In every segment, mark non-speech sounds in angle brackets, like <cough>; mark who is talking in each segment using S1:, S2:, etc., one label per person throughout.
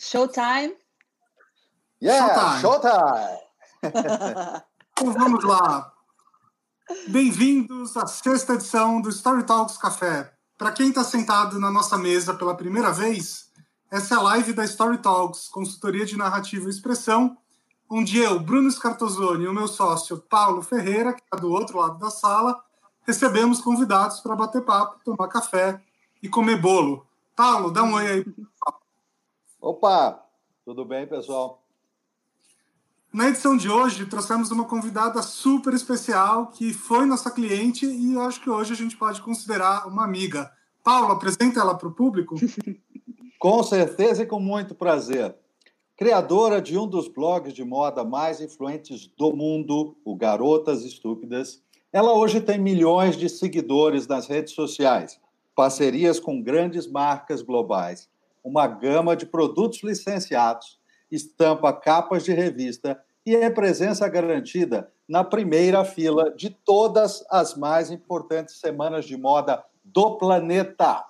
S1: Showtime?
S2: Yeah, showtime! <laughs>
S3: então vamos lá. Bem-vindos à sexta edição do Story Talks Café. Para quem está sentado na nossa mesa pela primeira vez, essa é a live da Story Talks, consultoria de narrativa e expressão, onde eu, Bruno Scartozoni e o meu sócio Paulo Ferreira, que está do outro lado da sala, recebemos convidados para bater papo, tomar café e comer bolo. Paulo, dá um oi aí.
S2: Opa, tudo bem, pessoal?
S3: Na edição de hoje, trouxemos uma convidada super especial que foi nossa cliente e eu acho que hoje a gente pode considerar uma amiga. Paulo, apresenta ela para o público. <laughs>
S2: com certeza e com muito prazer. Criadora de um dos blogs de moda mais influentes do mundo, o Garotas Estúpidas, ela hoje tem milhões de seguidores nas redes sociais, parcerias com grandes marcas globais uma gama de produtos licenciados, estampa capas de revista e é presença garantida na primeira fila de todas as mais importantes semanas de moda do planeta.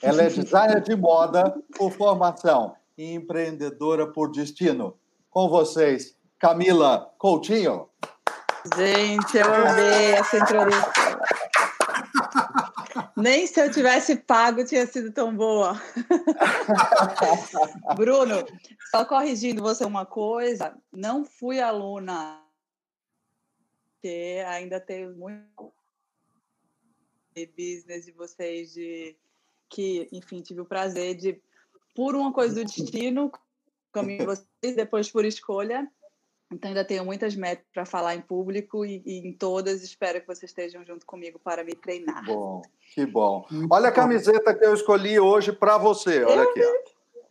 S2: Ela é designer de moda por formação e empreendedora por destino. Com vocês, Camila Coutinho.
S1: Gente, eu amei essa introdução. Nem se eu tivesse pago tinha sido tão boa. <laughs> Bruno, só corrigindo você uma coisa, não fui aluna, porque ainda tenho muito business de vocês, de que, enfim, tive o prazer de, por uma coisa do destino, caminho vocês, depois por escolha, então, ainda tenho muitas metas para falar em público e, e, em todas espero que vocês estejam junto comigo para me treinar.
S2: Bom, que bom. Olha a camiseta que eu escolhi hoje para você. Olha eu aqui.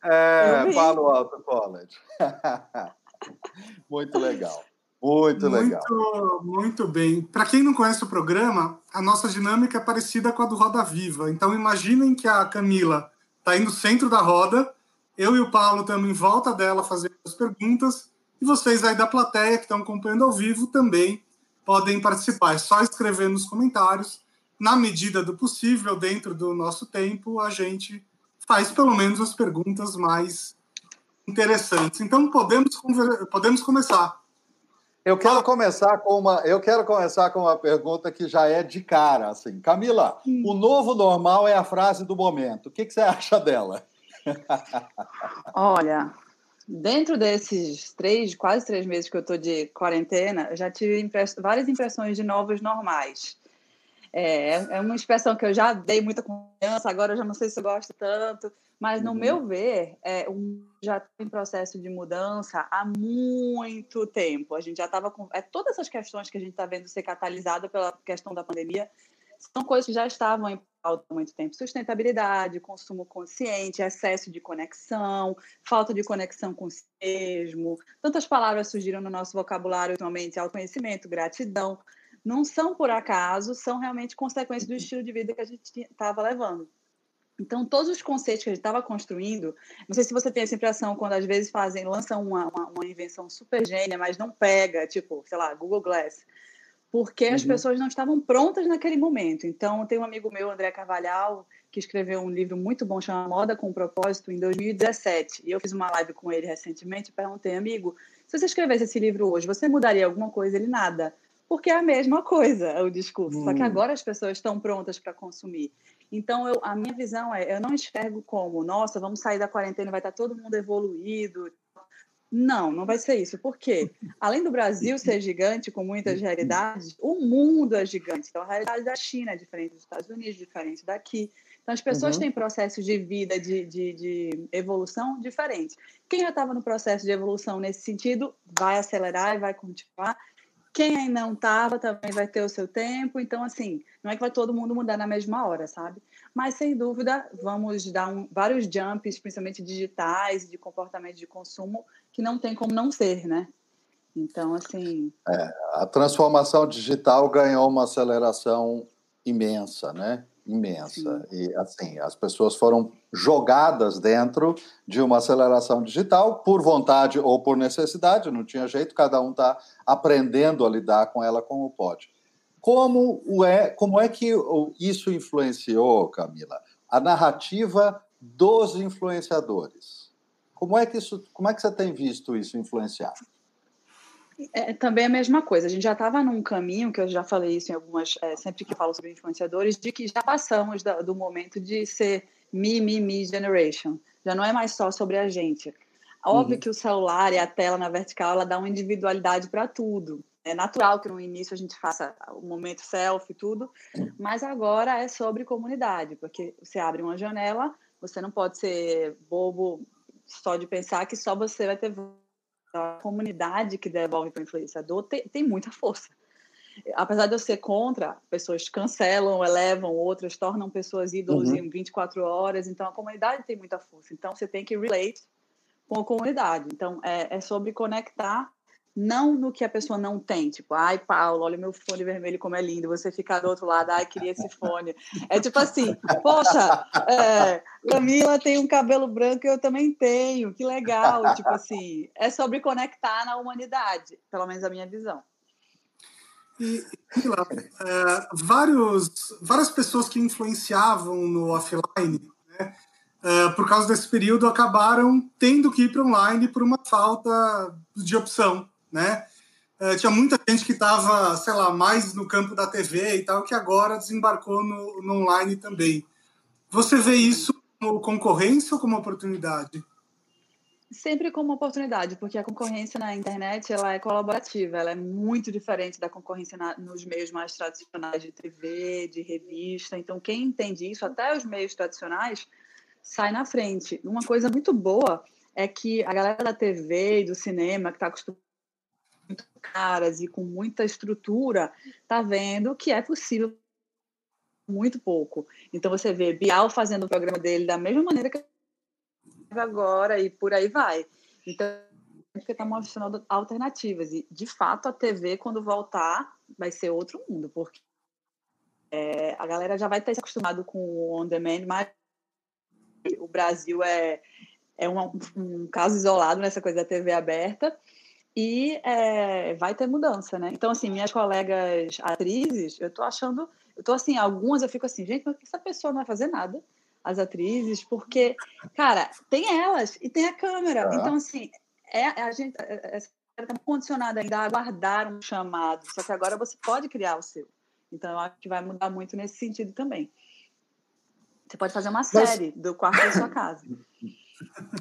S2: É, Palo Alto College. <laughs> muito legal. Muito, muito legal.
S3: Muito bem. Para quem não conhece o programa, a nossa dinâmica é parecida com a do Roda Viva. Então, imaginem que a Camila está aí no centro da roda, eu e o Paulo estamos em volta dela fazendo as perguntas e vocês aí da plateia que estão acompanhando ao vivo também podem participar. É só escrever nos comentários. Na medida do possível, dentro do nosso tempo, a gente faz pelo menos as perguntas mais interessantes. Então podemos podemos começar.
S2: Eu quero começar com uma eu quero começar com uma pergunta que já é de cara assim. Camila, hum. o novo normal é a frase do momento. O que, que você acha dela?
S1: Olha, Dentro desses três, quase três meses que eu estou de quarentena, eu já tive impress várias impressões de novos normais. É, é uma expressão que eu já dei muita confiança, agora eu já não sei se eu gosto tanto, mas no uhum. meu ver, é, um, já está em processo de mudança há muito tempo. A gente já estava com. É, todas essas questões que a gente está vendo ser catalisada pela questão da pandemia são coisas que já estavam em pauta há muito tempo. Sustentabilidade, consumo consciente, excesso de conexão, falta de conexão com si mesmo. Tantas palavras surgiram no nosso vocabulário atualmente, autoconhecimento, gratidão. Não são por acaso, são realmente consequências do estilo de vida que a gente estava levando. Então, todos os conceitos que a gente estava construindo, não sei se você tem essa impressão quando às vezes fazem, lançam uma, uma, uma invenção super gênia, mas não pega, tipo, sei lá, Google Glass porque as uhum. pessoas não estavam prontas naquele momento. Então, tem um amigo meu, André Carvalhal, que escreveu um livro muito bom chamado Moda com Propósito em 2017. E eu fiz uma live com ele recentemente e perguntei, amigo, se você escrevesse esse livro hoje, você mudaria alguma coisa? Ele nada. Porque é a mesma coisa o discurso, uhum. só que hum. agora as pessoas estão prontas para consumir. Então, eu, a minha visão é, eu não enxergo como, nossa, vamos sair da quarentena, vai estar todo mundo evoluído, não, não vai ser isso. Por quê? Além do Brasil <laughs> ser gigante, com muitas realidades, o mundo é gigante. Então, a realidade da China é diferente dos Estados Unidos, diferente daqui. Então, as pessoas uhum. têm processos de vida, de, de, de evolução diferentes. Quem já estava no processo de evolução nesse sentido, vai acelerar e vai continuar. Quem ainda não estava também vai ter o seu tempo. Então, assim, não é que vai todo mundo mudar na mesma hora, sabe? Mas, sem dúvida, vamos dar um, vários jumps, principalmente digitais, de comportamento de consumo, que não tem como não ser, né? Então, assim.
S2: É, a transformação digital ganhou uma aceleração imensa, né? Imensa. Sim. E, assim, as pessoas foram jogadas dentro de uma aceleração digital por vontade ou por necessidade, não tinha jeito, cada um está aprendendo a lidar com ela como pode. Como é, como é que isso influenciou, Camila, a narrativa dos influenciadores? Como é que isso, como é que você tem visto isso influenciar?
S1: É, também a mesma coisa. A gente já estava num caminho que eu já falei isso em algumas, é, sempre que falo sobre influenciadores, de que já passamos da, do momento de ser me, me, me generation. Já não é mais só sobre a gente. Óbvio uhum. que o celular e a tela na vertical ela dá uma individualidade para tudo. É natural que no início a gente faça o momento selfie e tudo, mas agora é sobre comunidade, porque você abre uma janela, você não pode ser bobo só de pensar que só você vai ter a comunidade que devolve para o influenciador tem, tem muita força. Apesar de eu ser contra, pessoas cancelam, elevam outras, tornam pessoas ídolos uhum. em 24 horas. Então, a comunidade tem muita força. Então, você tem que relate com a comunidade. Então, é, é sobre conectar não no que a pessoa não tem, tipo, ai, Paulo, olha meu fone vermelho como é lindo, você ficar do outro lado, ai, queria esse fone. É tipo assim, poxa, é, Camila tem um cabelo branco, eu também tenho, que legal. Tipo assim, é sobre conectar na humanidade, pelo menos a minha visão.
S3: E, Camila, é, vários, várias pessoas que influenciavam no offline, né, é, por causa desse período, acabaram tendo que ir para online por uma falta de opção né? Uh, tinha muita gente que estava, sei lá, mais no campo da TV e tal, que agora desembarcou no, no online também. Você vê isso como concorrência ou como oportunidade?
S1: Sempre como oportunidade, porque a concorrência na internet ela é colaborativa, ela é muito diferente da concorrência na, nos meios mais tradicionais de TV, de revista. Então, quem entende isso, até os meios tradicionais, sai na frente. Uma coisa muito boa é que a galera da TV e do cinema, que está acostumada caras e com muita estrutura, tá vendo que é possível muito pouco. Então você vê Bial fazendo o programa dele da mesma maneira que agora e por aí vai. Então porque está mostrando alternativas e de fato a TV quando voltar vai ser outro mundo porque é, a galera já vai ter se acostumado com o on demand, mas o Brasil é é um, um caso isolado nessa coisa da TV aberta e é, vai ter mudança, né? Então, assim, minhas colegas atrizes, eu tô achando, eu tô assim, algumas eu fico assim, gente, mas essa pessoa não vai fazer nada, as atrizes, porque, cara, tem elas e tem a câmera. É. Então, assim, é, a gente está condicionada ainda a aguardar um chamado, só que agora você pode criar o seu. Então, eu acho que vai mudar muito nesse sentido também. Você pode fazer uma série mas... do quarto da sua casa.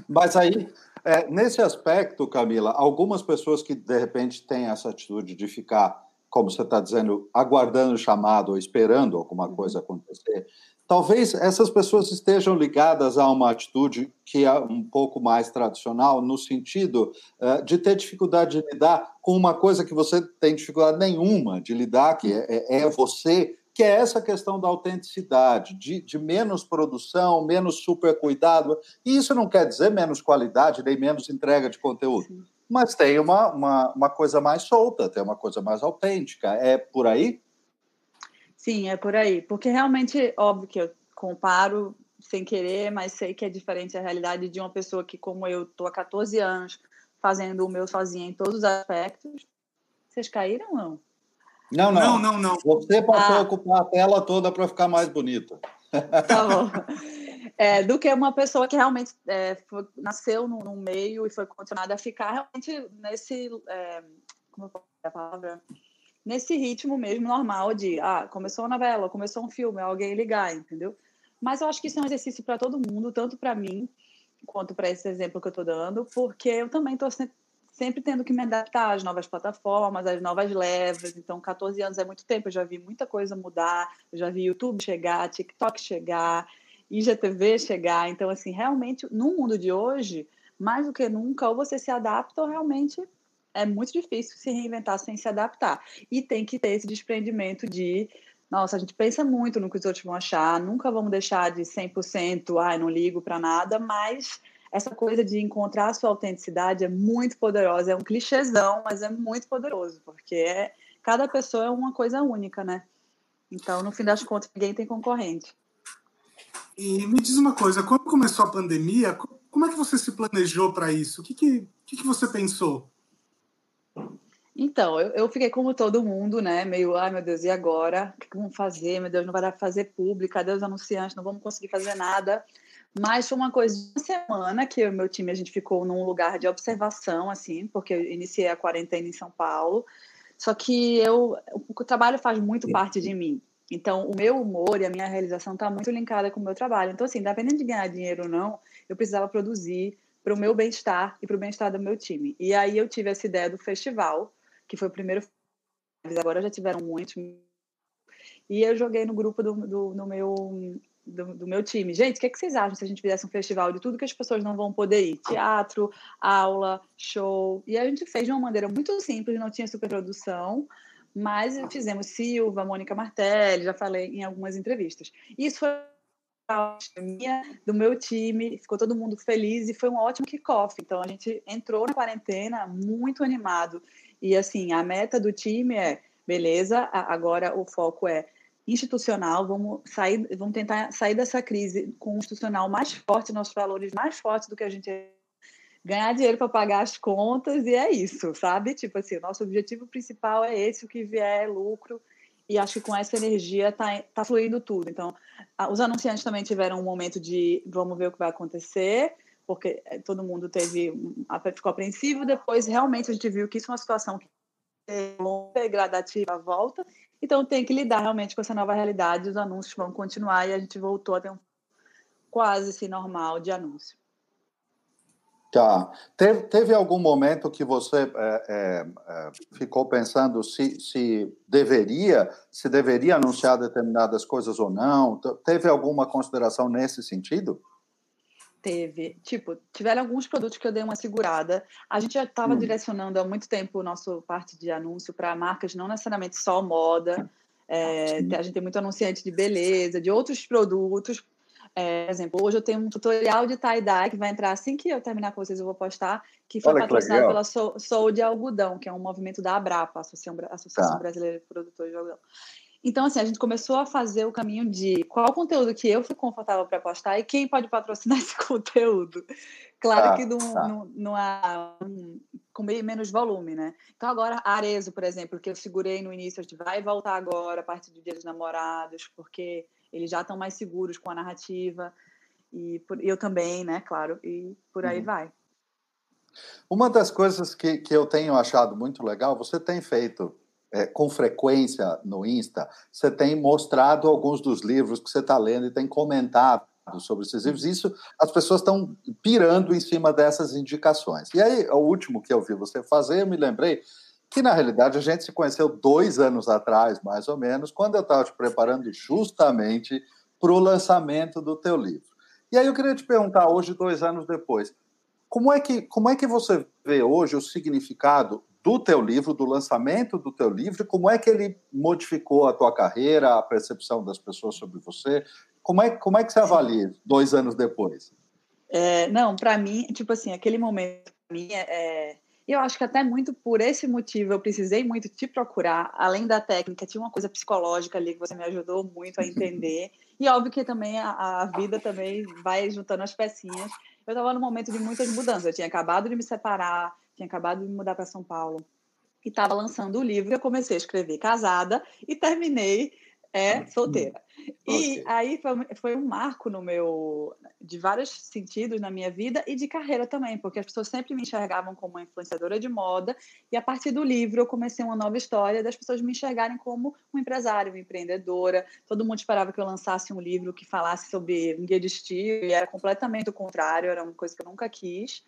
S2: Mas aí, é, nesse aspecto, Camila, algumas pessoas que de repente têm essa atitude de ficar, como você está dizendo, aguardando o chamado ou esperando alguma uhum. coisa acontecer, talvez essas pessoas estejam ligadas a uma atitude que é um pouco mais tradicional, no sentido uh, de ter dificuldade de lidar com uma coisa que você tem dificuldade nenhuma de lidar, que é, é, é você que é essa questão da autenticidade, de, de, menos produção, menos super cuidado. E isso não quer dizer menos qualidade, nem menos entrega de conteúdo. Sim. Mas tem uma, uma, uma, coisa mais solta, tem uma coisa mais autêntica. É por aí?
S1: Sim, é por aí. Porque realmente, óbvio que eu comparo sem querer, mas sei que é diferente a realidade de uma pessoa que, como eu, estou há 14 anos fazendo o meu sozinha em todos os aspectos. Vocês caíram ou não?
S2: Não, não, não, não. Você passou ah. a ocupar a tela toda para ficar mais bonita.
S1: Tá bom. É, do que uma pessoa que realmente é, foi, nasceu no, no, meio e foi condicionada a ficar realmente nesse. É, como eu a palavra? Nesse ritmo mesmo normal de ah, começou uma novela, começou um filme, alguém ligar, entendeu? Mas eu acho que isso é um exercício para todo mundo, tanto para mim quanto para esse exemplo que eu estou dando, porque eu também estou sempre tendo que me adaptar às novas plataformas, às novas levas. Então, 14 anos é muito tempo, eu já vi muita coisa mudar, eu já vi YouTube chegar, TikTok chegar, IGTV chegar. Então, assim, realmente, no mundo de hoje, mais do que nunca, ou você se adapta ou realmente é muito difícil se reinventar sem se adaptar. E tem que ter esse desprendimento de nossa, a gente pensa muito no que os outros vão achar, nunca vamos deixar de 100%, ai, não ligo para nada, mas essa coisa de encontrar a sua autenticidade é muito poderosa. É um clichêzão, mas é muito poderoso, porque é, cada pessoa é uma coisa única, né? Então, no fim das contas, ninguém tem concorrente.
S3: E me diz uma coisa, quando começou a pandemia, como é que você se planejou para isso? O que, que, que, que você pensou?
S1: Então, eu, eu, fiquei como todo mundo, né? Meio, ai meu Deus, e agora? O que vamos fazer? Meu Deus, não vai dar para fazer pública, cadê os anunciantes? Não vamos conseguir fazer nada. Mas foi uma coisa de uma semana que o meu time a gente ficou num lugar de observação, assim, porque eu iniciei a quarentena em São Paulo. Só que eu, o trabalho faz muito parte de mim. Então, o meu humor e a minha realização está muito linkada com o meu trabalho. Então, assim, independente de ganhar dinheiro ou não, eu precisava produzir para o meu bem-estar e para o bem-estar do meu time. E aí eu tive essa ideia do festival, que foi o primeiro. Agora já tiveram muitos. E eu joguei no grupo do, do, do meu do, do, meu time. Gente, o que, é que, vocês acham se a gente fizesse um festival de tudo que as pessoas não vão poder ir? Teatro, aula, show. E a gente fez de uma maneira muito simples, não tinha superprodução, mas fizemos Silva, Mônica Martelli, já falei em algumas entrevistas. Isso foi minha, do meu time, ficou todo mundo feliz e foi um ótimo kickoff. Então a gente entrou na quarentena muito animado. E assim, a meta do time é, beleza, agora o foco é institucional, vamos sair, vamos tentar sair dessa crise com um institucional mais forte, nossos valores mais fortes do que a gente ganhar dinheiro para pagar as contas e é isso, sabe? Tipo assim, o nosso objetivo principal é esse, o que vier é lucro e acho que com essa energia tá, tá fluindo tudo. Então, os anunciantes também tiveram um momento de vamos ver o que vai acontecer, porque eh, todo mundo teve ficou apreensivo, depois realmente a gente viu que isso é uma situação que é longa e gradativa à volta então tem que lidar realmente com essa nova realidade, os anúncios vão continuar e a gente voltou a ter um quase assim, normal de anúncio.
S2: Tá. Teve, teve algum momento que você é, é, ficou pensando se, se deveria, se deveria anunciar determinadas coisas ou não? Teve alguma consideração nesse sentido?
S1: Teve. Tipo, tiveram alguns produtos que eu dei uma segurada. A gente já estava hum. direcionando há muito tempo o nosso parte de anúncio para marcas, não necessariamente só moda. É, a gente tem muito anunciante de beleza, de outros produtos. É, por exemplo, hoje eu tenho um tutorial de tie-dye que vai entrar assim que eu terminar com vocês, eu vou postar, que foi Olha patrocinado que pela Sou, Sou de Algodão, que é um movimento da Abrapa, Associação, Associação tá. Brasileira de Produtores de Algodão. Então, assim, a gente começou a fazer o caminho de qual conteúdo que eu fui confortável para postar e quem pode patrocinar <laughs> esse conteúdo. Claro ah, que não, tá. não, não há um, com menos volume, né? Então, agora, Arezo, por exemplo, que eu segurei no início, a gente vai voltar agora a partir do Dia dos Namorados, porque eles já estão mais seguros com a narrativa. E por, eu também, né? Claro, e por aí uhum. vai.
S2: Uma das coisas que, que eu tenho achado muito legal, você tem feito é, com frequência no Insta, você tem mostrado alguns dos livros que você está lendo e tem comentado sobre esses livros. Isso, as pessoas estão pirando em cima dessas indicações. E aí, o último que eu vi você fazer, eu me lembrei que, na realidade, a gente se conheceu dois anos atrás, mais ou menos, quando eu estava te preparando justamente para o lançamento do teu livro. E aí eu queria te perguntar, hoje, dois anos depois, como é que, como é que você vê hoje o significado do teu livro, do lançamento do teu livro, como é que ele modificou a tua carreira, a percepção das pessoas sobre você? Como é, como é que você avalia dois anos depois?
S1: É, não, para mim, tipo assim, aquele momento para mim é, é, eu acho que até muito por esse motivo eu precisei muito te procurar, além da técnica, tinha uma coisa psicológica ali que você me ajudou muito a entender. e óbvio que também a, a vida também vai juntando as pecinhas. Eu estava num momento de muitas mudanças, eu tinha acabado de me separar, tinha acabado de me mudar para São Paulo e estava lançando o livro. Eu comecei a escrever casada e terminei é, hum. solteira. E okay. aí foi, foi, um marco no meu, de vários sentidos na minha vida e de carreira também, porque as pessoas sempre me enxergavam como uma influenciadora de moda e a partir do livro eu comecei uma nova história das pessoas me enxergarem como um empresário, uma empreendedora. Todo mundo esperava que eu lançasse um livro que falasse sobre um guia de estilo e era completamente o contrário, era uma coisa que eu nunca quis.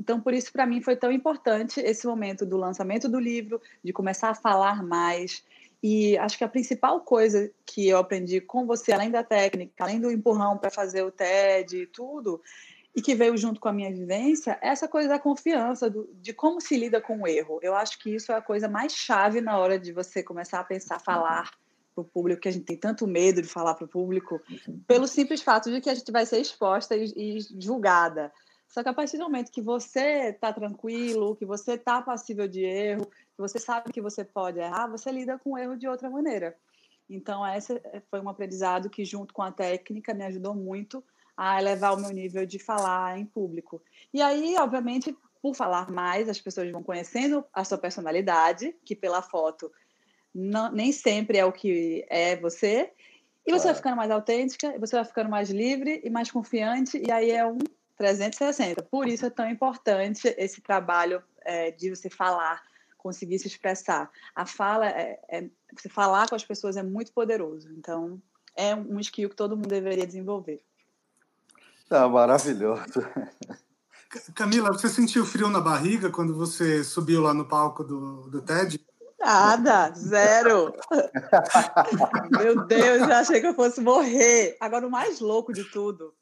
S1: Então, por isso, para mim, foi tão importante esse momento do lançamento do livro, de começar a falar mais. E acho que a principal coisa que eu aprendi com você, além da técnica, além do empurrão para fazer o TED e tudo, e que veio junto com a minha vivência, é essa coisa da confiança, do, de como se lida com o erro. Eu acho que isso é a coisa mais chave na hora de você começar a pensar, falar para o público, que a gente tem tanto medo de falar para o público, pelo simples fato de que a gente vai ser exposta e, e julgada. Só que a partir do momento que você está tranquilo, que você está passível de erro, que você sabe que você pode errar, você lida com o erro de outra maneira. Então, esse foi um aprendizado que, junto com a técnica, me ajudou muito a elevar o meu nível de falar em público. E aí, obviamente, por falar mais, as pessoas vão conhecendo a sua personalidade, que pela foto não, nem sempre é o que é você, E você vai ficando mais autêntica, você vai ficando mais livre e mais confiante, e aí é um 360. Por isso é tão importante esse trabalho é, de você falar, conseguir se expressar. A fala, é, é, você falar com as pessoas é muito poderoso. Então, é um skill que todo mundo deveria desenvolver.
S2: Tá maravilhoso.
S3: Camila, você sentiu frio na barriga quando você subiu lá no palco do, do TED?
S1: Nada, zero. <laughs> Meu Deus, já achei que eu fosse morrer. Agora, o mais louco de tudo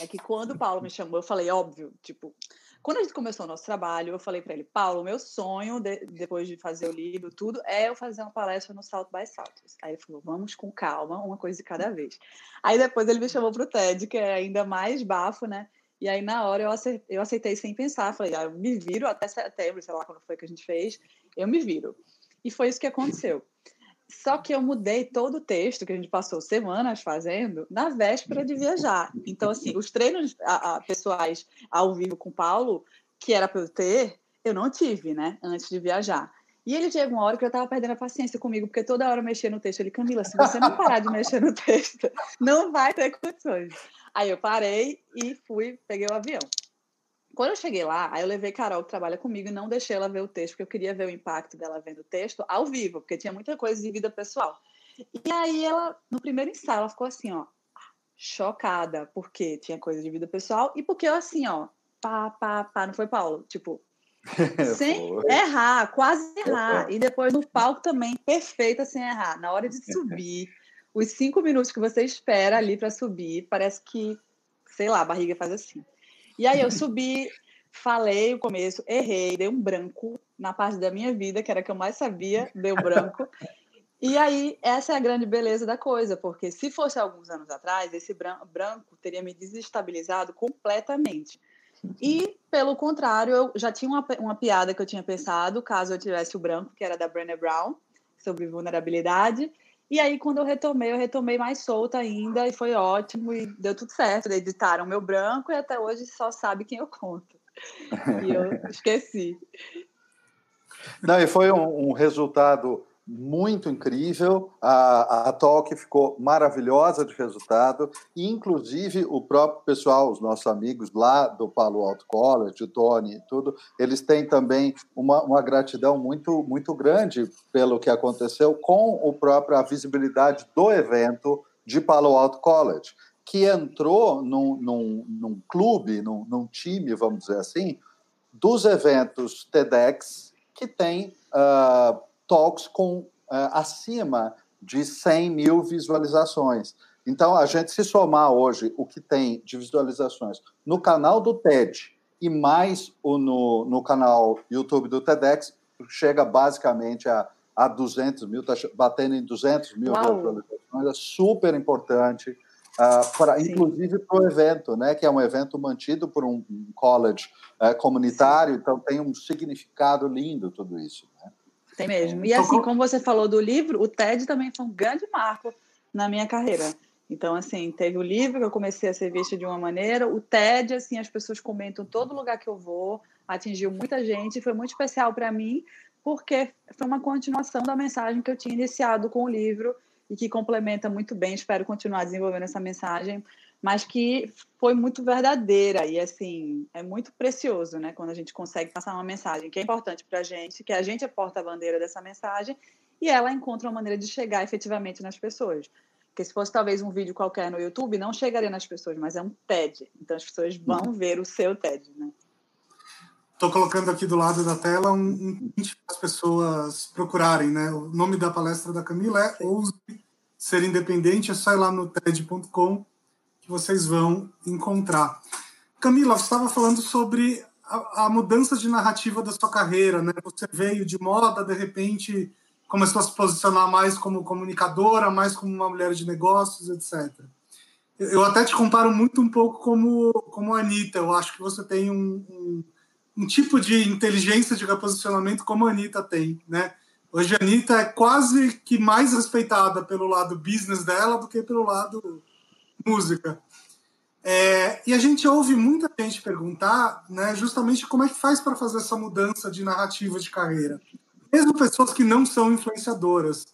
S1: é que quando o Paulo me chamou, eu falei, óbvio, tipo, quando a gente começou o nosso trabalho, eu falei para ele, Paulo, meu sonho, de, depois de fazer o livro, tudo, é eu fazer uma palestra no South by Southwest. Aí ele falou, vamos com calma, uma coisa de cada vez. Aí depois ele me chamou para o TED, que é ainda mais bafo, né? E aí, na hora, eu aceitei, eu aceitei sem pensar. Falei, ah, eu me viro até setembro, sei lá quando foi que a gente fez, eu me viro. E foi isso que aconteceu. Só que eu mudei todo o texto que a gente passou semanas fazendo na véspera de viajar. Então, assim, os treinos a, a, pessoais ao vivo com o Paulo, que era para eu ter, eu não tive, né, antes de viajar. E ele chegou uma hora que eu estava perdendo a paciência comigo, porque toda hora eu mexia no texto. Ele, Camila, se você não parar de mexer no <laughs> texto, não vai ter condições. Aí eu parei e fui, peguei o avião. Quando eu cheguei lá, aí eu levei Carol, que trabalha comigo, e não deixei ela ver o texto, porque eu queria ver o impacto dela vendo o texto ao vivo, porque tinha muita coisa de vida pessoal. E aí ela, no primeiro ensaio, ela ficou assim, ó, chocada, porque tinha coisa de vida pessoal, e porque eu assim, ó, pá, pá, pá, não foi Paulo? Tipo, <laughs> sem errar, quase errar. E depois no palco também, perfeita sem errar. Na hora de subir, os cinco minutos que você espera ali para subir, parece que, sei lá, a barriga faz assim. E aí eu subi, falei o começo, errei, dei um branco na parte da minha vida, que era a que eu mais sabia, deu branco. E aí, essa é a grande beleza da coisa, porque se fosse alguns anos atrás, esse branco teria me desestabilizado completamente. E, pelo contrário, eu já tinha uma, uma piada que eu tinha pensado, caso eu tivesse o branco, que era da Brené Brown, sobre vulnerabilidade. E aí, quando eu retomei, eu retomei mais solta ainda, e foi ótimo, e deu tudo certo. Editaram meu branco, e até hoje só sabe quem eu conto. E eu <laughs> esqueci.
S2: Não, e foi um, um resultado muito incrível. A, a talk ficou maravilhosa de resultado. Inclusive, o próprio pessoal, os nossos amigos lá do Palo Alto College, o Tony e tudo, eles têm também uma, uma gratidão muito, muito grande pelo que aconteceu com o próprio, a visibilidade do evento de Palo Alto College, que entrou num, num, num clube, num, num time, vamos dizer assim, dos eventos TEDx que tem uh, talks com uh, acima de 100 mil visualizações. Então, a gente se somar hoje o que tem de visualizações no canal do TED e mais o no, no canal YouTube do TEDx, chega basicamente a, a 200 mil, está batendo em 200 mil Uau. visualizações, é super importante, uh, pra, inclusive para o evento, né, que é um evento mantido por um, college uh, comunitário, Sim. então tem um significado lindo tudo isso. Né?
S1: Tem mesmo. E assim, como você falou do livro, o TED também foi um grande marco na minha carreira. Então, assim, teve o livro que eu comecei a ser vista de uma maneira, o TED, assim, as pessoas comentam todo lugar que eu vou, atingiu muita gente, foi muito especial para mim, porque foi uma continuação da mensagem que eu tinha iniciado com o livro e que complementa muito bem, espero continuar desenvolvendo essa mensagem mas que foi muito verdadeira e assim é muito precioso, né? Quando a gente consegue passar uma mensagem que é importante para a gente, que a gente é porta-bandeira dessa mensagem e ela encontra uma maneira de chegar efetivamente nas pessoas. Porque se fosse talvez um vídeo qualquer no YouTube, não chegaria nas pessoas, mas é um TED. Então as pessoas vão uhum. ver o seu TED, né?
S3: Estou colocando aqui do lado da tela um, um para as pessoas procurarem, né? O nome da palestra da Camila é Ouse Ser Independente, é só ir lá no TED.com que vocês vão encontrar. Camila, você estava falando sobre a, a, mudança de narrativa da sua carreira, né? Você veio de moda, de repente começou a se posicionar mais como comunicadora, mais como uma mulher de negócios, etc. Eu até te comparo muito um pouco como, como a Anitta. Eu acho que você tem um, um, um tipo de inteligência de reposicionamento como a Anitta tem, né? Hoje a Anitta é quase que mais respeitada pelo lado business dela do que pelo lado música. É, e a gente ouve muita gente perguntar, né, justamente como é que faz para fazer essa mudança de narrativa de carreira. Mesmo pessoas que não são influenciadoras.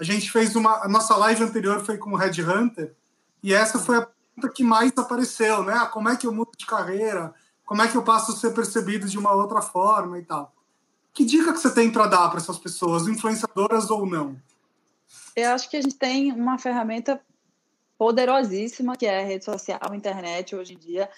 S3: A gente fez uma. A nossa live anterior foi com o Red Hunter, e essa foi a pergunta que mais apareceu, né? Ah, como é que eu mudo de carreira? Como é que eu passo a ser percebido de uma outra forma e tal? Que dica que você tem para dar para essas pessoas, influenciadoras ou não?
S1: Eu acho que a gente tem uma ferramenta poderosíssima que é a rede social, a internet hoje em dia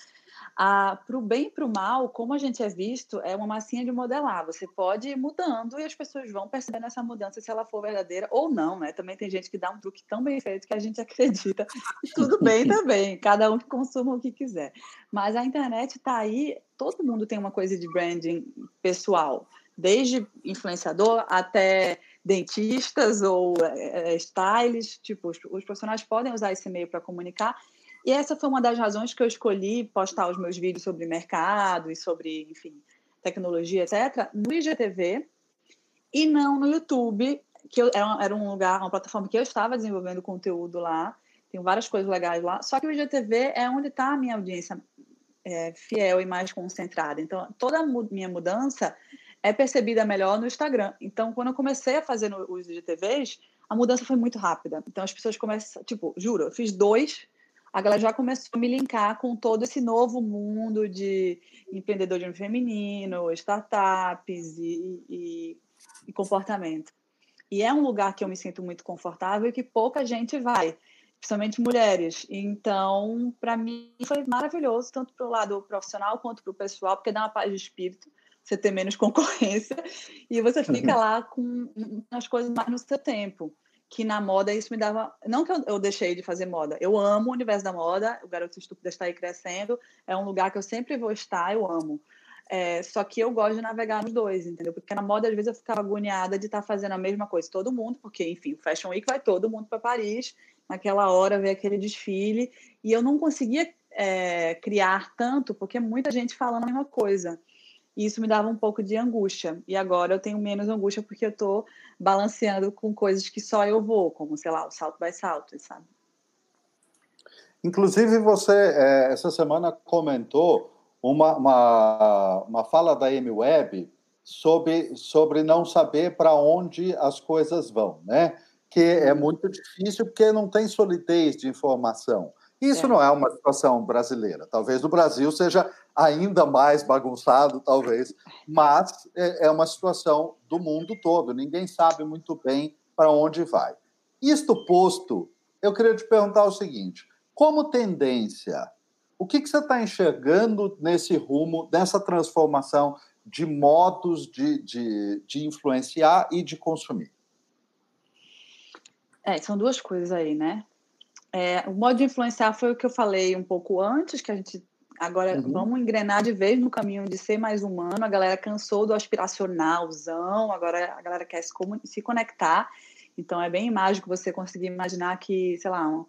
S1: para o bem e para o mal, como a gente é visto, é uma massinha de modelar. Você pode ir mudando e as pessoas vão percebendo essa mudança se ela for verdadeira ou não, né? Também tem gente que dá um truque tão bem feito que a gente <laughs> acredita. E tudo bem <laughs> também, cada um que consuma o que quiser. Mas a internet está aí, todo mundo tem uma coisa de branding pessoal, desde influenciador até dentistas ou é, stylists, tipo, os, os profissionais podem usar esse meio para comunicar e essa foi uma das razões que eu escolhi postar os meus vídeos sobre mercado e sobre, enfim, tecnologia, etc., no IGTV e não no YouTube, que eu, era um lugar, uma plataforma que eu estava desenvolvendo conteúdo lá. Tem várias coisas legais lá. Só que o IGTV é onde está a minha audiência é, fiel e mais concentrada. Então, toda a minha mudança é percebida melhor no Instagram. Então, quando eu comecei a fazer os IGTVs, a mudança foi muito rápida. Então, as pessoas começam, tipo, juro, eu fiz dois a galera já começou a me linkar com todo esse novo mundo de empreendedorismo feminino, startups e, e, e comportamento. E é um lugar que eu me sinto muito confortável e que pouca gente vai, principalmente mulheres. Então, para mim, foi maravilhoso, tanto para o lado profissional quanto para o pessoal, porque dá uma paz de espírito, você ter menos concorrência <laughs> e você fica uhum. lá com as coisas mais no seu tempo que na moda isso me dava. Não que eu, eu, deixei de fazer moda, eu amo o universo da moda, o Garoto Estúpido está aí crescendo, é um lugar que eu sempre vou estar, eu amo. É, só que eu gosto de navegar nos dois, entendeu? Porque na moda, às vezes, eu ficava agoniada de estar tá fazendo a mesma coisa todo mundo, porque, enfim, o Fashion Week vai todo mundo para Paris, naquela hora, ver aquele desfile, e eu não conseguia é, criar tanto, porque muita gente falando a mesma coisa. E isso me dava um pouco de angústia. E agora eu tenho menos angústia porque eu estou balanceando com coisas que só eu vou, como, sei lá, o salto by salto, sabe?
S2: Inclusive, você, é, essa semana, comentou uma, uma, uma fala da Amy Webb sobre, sobre não saber para onde as coisas vão, né? Que é uhum. muito difícil porque não tem solidez de informação. Isso é. não é uma situação brasileira. Talvez no Brasil seja ainda mais bagunçado, talvez, mas é, é uma situação do mundo todo. Ninguém sabe muito bem para onde vai. Isto posto, eu queria te perguntar o seguinte: como tendência, o que, que você está enxergando nesse rumo, nessa transformação de modos de, de, de influenciar e de consumir?
S1: É, são duas coisas aí, né? É, o modo de influenciar foi o que eu falei um pouco antes, que a gente agora uhum. vamos engrenar de vez no caminho de ser mais humano. A galera cansou do aspiracionalzão, agora a galera quer se, se conectar. Então é bem mágico você conseguir imaginar que, sei lá, uma,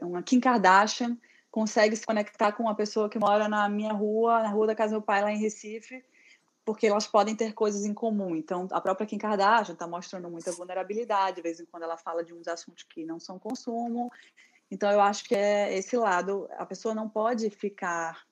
S1: uma Kim Kardashian consegue se conectar com uma pessoa que mora na minha rua, na rua da casa do meu pai, lá em Recife, porque elas podem ter coisas em comum. Então, a própria Kim Kardashian está mostrando muita vulnerabilidade, de vez em quando ela fala de uns assuntos que não são consumo. Então, eu acho que é esse lado. A pessoa não pode ficar.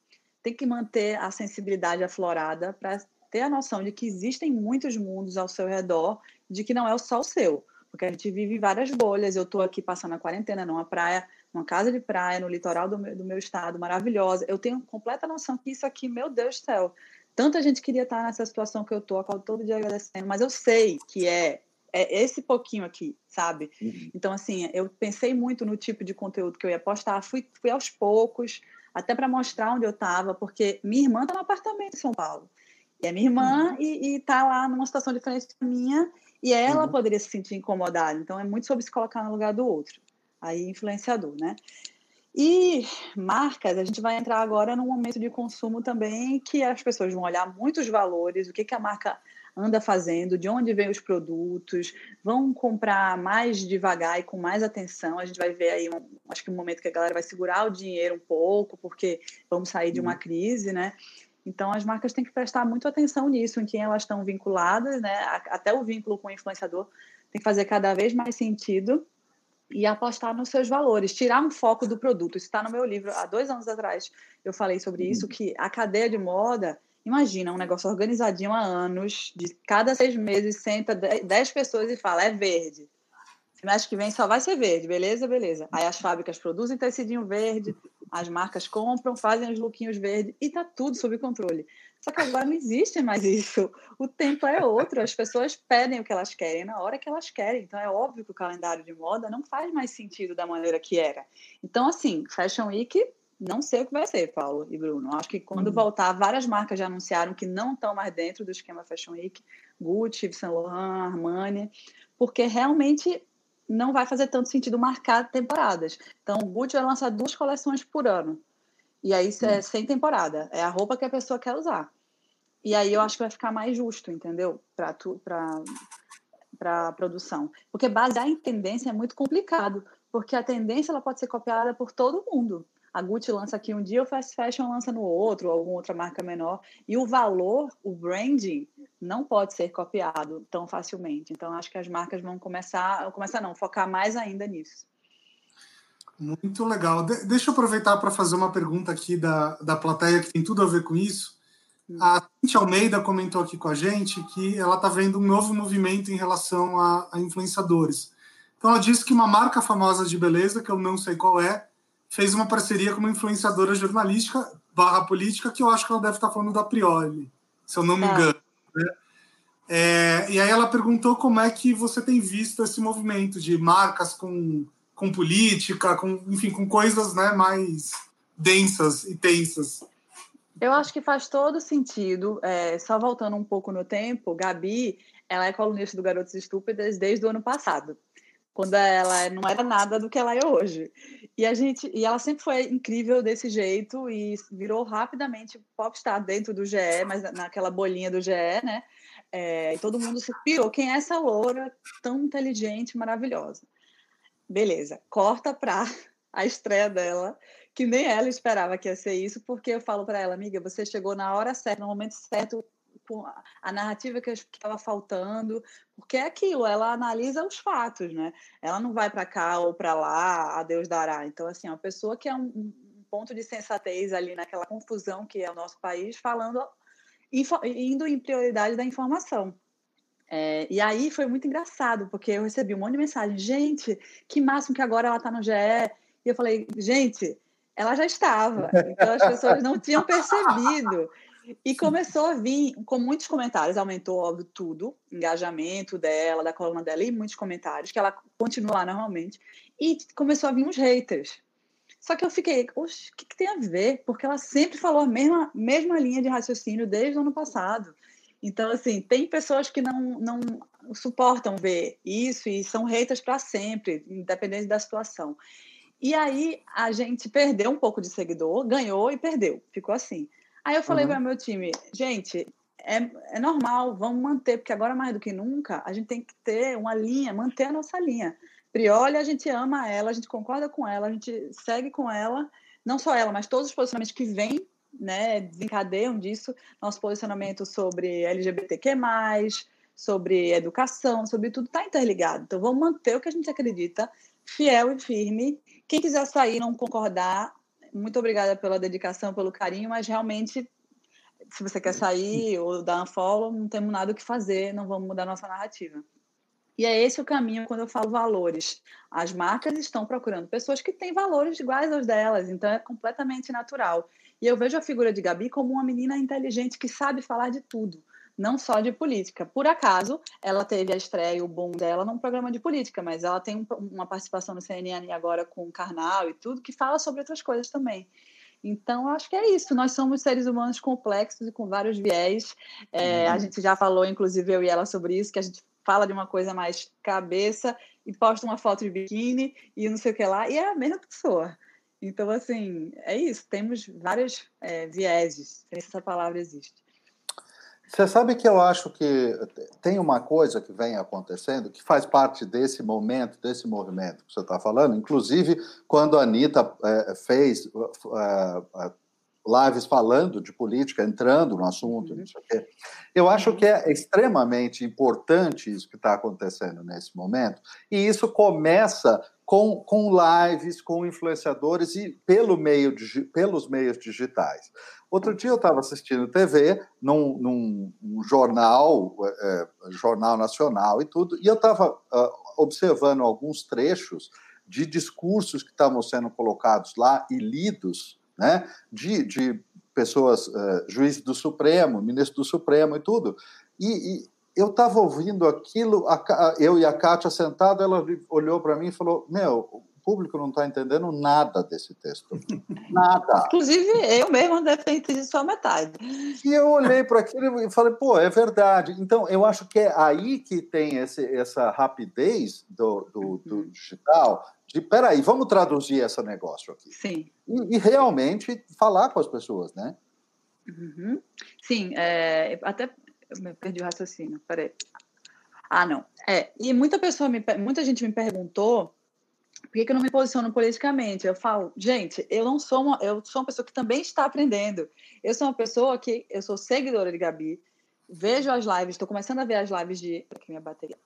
S1: Tem que manter a sensibilidade aflorada para ter a noção de que existem muitos mundos ao seu redor, de que não é só o seu. Porque a gente vive várias bolhas. Eu estou aqui passando a quarentena numa praia, numa casa de praia, no litoral do meu, do meu estado, maravilhosa. Eu tenho completa noção que isso aqui, meu Deus do céu, tanta gente queria estar nessa situação que eu estou, a qual todo dia agradecendo, mas eu sei que é é esse pouquinho aqui, sabe? Uhum. Então, assim, eu pensei muito no tipo de conteúdo que eu ia postar, fui, fui aos poucos, até para mostrar onde eu estava, porque minha irmã está no apartamento em São Paulo. E é minha irmã uhum. e, está lá numa situação diferente da minha, e ela uhum. poderia se sentir incomodada. Então, é muito sobre se colocar no lugar do outro. Aí, influenciador, né? E marcas, a gente vai entrar agora num momento de consumo também que as pessoas vão olhar muitos valores, o que, que a marca anda fazendo, de onde vêm os produtos, vão comprar mais devagar e com mais atenção. A gente vai ver aí, um, acho que um momento que a galera vai segurar o dinheiro um pouco, porque vamos sair de uma uhum. crise, né? Então, as marcas têm que prestar muito atenção nisso, em quem elas estão vinculadas, né? Até o vínculo com o influenciador tem que fazer cada vez mais sentido e apostar nos seus valores, tirar um foco do produto. Isso está no meu livro. Há dois anos atrás eu falei sobre isso, uhum. que a cadeia de moda Imagina um negócio organizadinho há anos, de cada seis meses senta dez pessoas e fala, é verde. Semestre que vem só vai ser verde, beleza? Beleza. Aí as fábricas produzem tecidinho verde, as marcas compram, fazem os lookinhos verdes e tá tudo sob controle. Só que agora não existe mais isso. O tempo é outro, as pessoas pedem o que elas querem na hora que elas querem. Então é óbvio que o calendário de moda não faz mais sentido da maneira que era. Então, assim, Fashion Week, não sei o que vai ser, Paulo e Bruno. Acho que quando uhum. voltar, várias marcas já anunciaram que não estão mais dentro do esquema Fashion Week, Gucci, Saint Laurent, Armani, porque realmente não vai fazer tanto sentido marcar temporadas. Então, o Gucci vai lançar duas coleções por ano. E aí é hum. sem temporada. É a roupa que a pessoa quer usar. E aí eu acho que vai ficar mais justo, entendeu? Para para a produção. Porque basear em tendência é muito complicado, porque a tendência ela pode ser copiada por todo mundo. A Gucci lança aqui um dia, o Fast Fashion lança no outro, ou alguma outra marca menor. E o valor, o branding, não pode ser copiado tão facilmente. Então, acho que as marcas vão começar, começar não, focar mais ainda nisso.
S3: Muito legal. De deixa eu aproveitar para fazer uma pergunta aqui da, da plateia que tem tudo a ver com isso. Hum. A Cintia Almeida comentou aqui com a gente que ela está vendo um novo movimento em relação a, a, influenciadores. Então, ela disse que uma marca famosa de beleza, que eu não sei qual é, fez uma parceria com uma influenciadora jornalística barra política, que eu acho que ela deve estar tá falando da Prioli, se eu não me é. engano. Né? É, e aí ela perguntou como é que você tem visto esse movimento de marcas com com política, com, enfim, com coisas né, mais densas e tensas.
S1: Eu acho que faz todo sentido. É, só voltando um pouco no tempo, Gabi, ela é colunista do Garotos Estúpidas desde o ano passado, quando ela não era nada do que ela é hoje. E a gente, e ela sempre foi incrível desse jeito e virou rapidamente popstar dentro do GE, mas naquela bolinha do GE, né? É, e todo mundo se pirou. Quem é essa loura tão inteligente, maravilhosa? Beleza, corta para a estreia dela, que nem ela esperava que ia ser isso, porque eu falo para ela, amiga, você chegou na hora certa, no momento certo, com a narrativa que estava faltando, porque é aquilo, ela analisa os fatos, né? Ela não vai para cá ou para lá, a Deus dará. Então, assim, é uma pessoa que é um, um ponto de sensatez ali naquela confusão que é o nosso país, falando, indo em prioridade da informação. É, e aí foi muito engraçado, porque eu recebi um monte de mensagem, gente, que máximo que agora ela está no GE. E eu falei, gente, ela já estava. Então as pessoas não tinham percebido. E começou a vir com muitos comentários, aumentou, óbvio, tudo, engajamento dela, da coluna dela, e muitos comentários, que ela continua lá normalmente. E começou a vir uns haters. Só que eu fiquei, o que, que, tem a ver? Porque ela sempre falou a mesma, mesma linha de raciocínio desde o ano passado. Então, assim, tem pessoas que não, não suportam ver isso e são haters para sempre, independente da situação. E aí a gente perdeu um pouco de seguidor, ganhou e perdeu, ficou assim. Aí eu falei uhum. para meu time, gente, é, é normal, vamos manter, porque agora mais do que nunca a gente tem que ter uma linha, manter a nossa linha. Prioli, a gente ama ela, a gente concorda com ela, a gente segue com ela, não só ela, mas todos os posicionamentos que vêm né, desencadeiam disso nosso posicionamento sobre LGBTQ+, sobre educação, sobre tudo está interligado. Então, vamos manter o que a gente acredita, fiel e firme. Quem quiser sair não concordar, muito obrigada pela dedicação, pelo carinho, mas realmente, se você quer sair ou dar um follow, não temos nada o que fazer, não vamos mudar nossa narrativa. E é esse o caminho quando eu falo valores. As marcas estão procurando pessoas que têm valores iguais aos delas, então é completamente natural. E eu vejo a figura de Gabi como uma menina inteligente que sabe falar de tudo, não só de política. Por acaso, ela teve a estreia e o bom dela num programa de política, mas ela tem uma participação no CNN agora com o Karnal e tudo, que fala sobre outras coisas também. Então, acho que é isso. Nós somos seres humanos complexos e com vários viés. É, uhum. A gente já falou, inclusive, eu e ela sobre isso, que a gente fala de uma coisa mais cabeça e posta uma foto de biquíni e não sei o que lá, e é a mesma pessoa. Então, assim, é isso. Temos vários é, vieses, se essa palavra existe.
S2: Você sabe que eu acho que tem uma coisa que vem acontecendo que faz parte desse momento, desse movimento que você está falando. Inclusive, quando a Anitta é, fez é, é lives falando de política, entrando no assunto, uhum. eu acho que é extremamente importante isso que está acontecendo nesse momento. E isso começa com, com lives, com influenciadores e pelo meio, pelos meios digitais. Outro dia eu estava assistindo TV num, num, num jornal, é, é, jornal nacional e tudo, e eu estava uh, observando alguns trechos de discursos que estavam sendo colocados lá e lidos, né, de, de pessoas, uh, juízes do Supremo, ministro do Supremo e tudo, e, e eu estava ouvindo aquilo, a, eu e a Kátia sentada, ela olhou para mim e falou, meu, público não está entendendo nada desse texto. <laughs> Nada.
S1: Inclusive, eu mesmo deve ter entendido só metade.
S2: E eu olhei para aquilo e falei, pô, é verdade. Então, eu acho que é aí que tem esse, essa rapidez do, do, do uhum. digital, de, peraí, vamos traduzir esse negócio aqui.
S1: Sim.
S2: E, e realmente falar com as pessoas, né?
S1: Uhum. Sim, é, até eu perdi o raciocínio, peraí. Ah, não. É, e muita pessoa me, muita gente me perguntou por que, que eu não me posiciono politicamente? Eu falo, gente, eu não sou uma, eu sou uma pessoa que também está aprendendo. Eu sou uma pessoa que eu sou seguidora de Gabi, vejo as lives, estou começando a ver as lives de aqui minha bateria,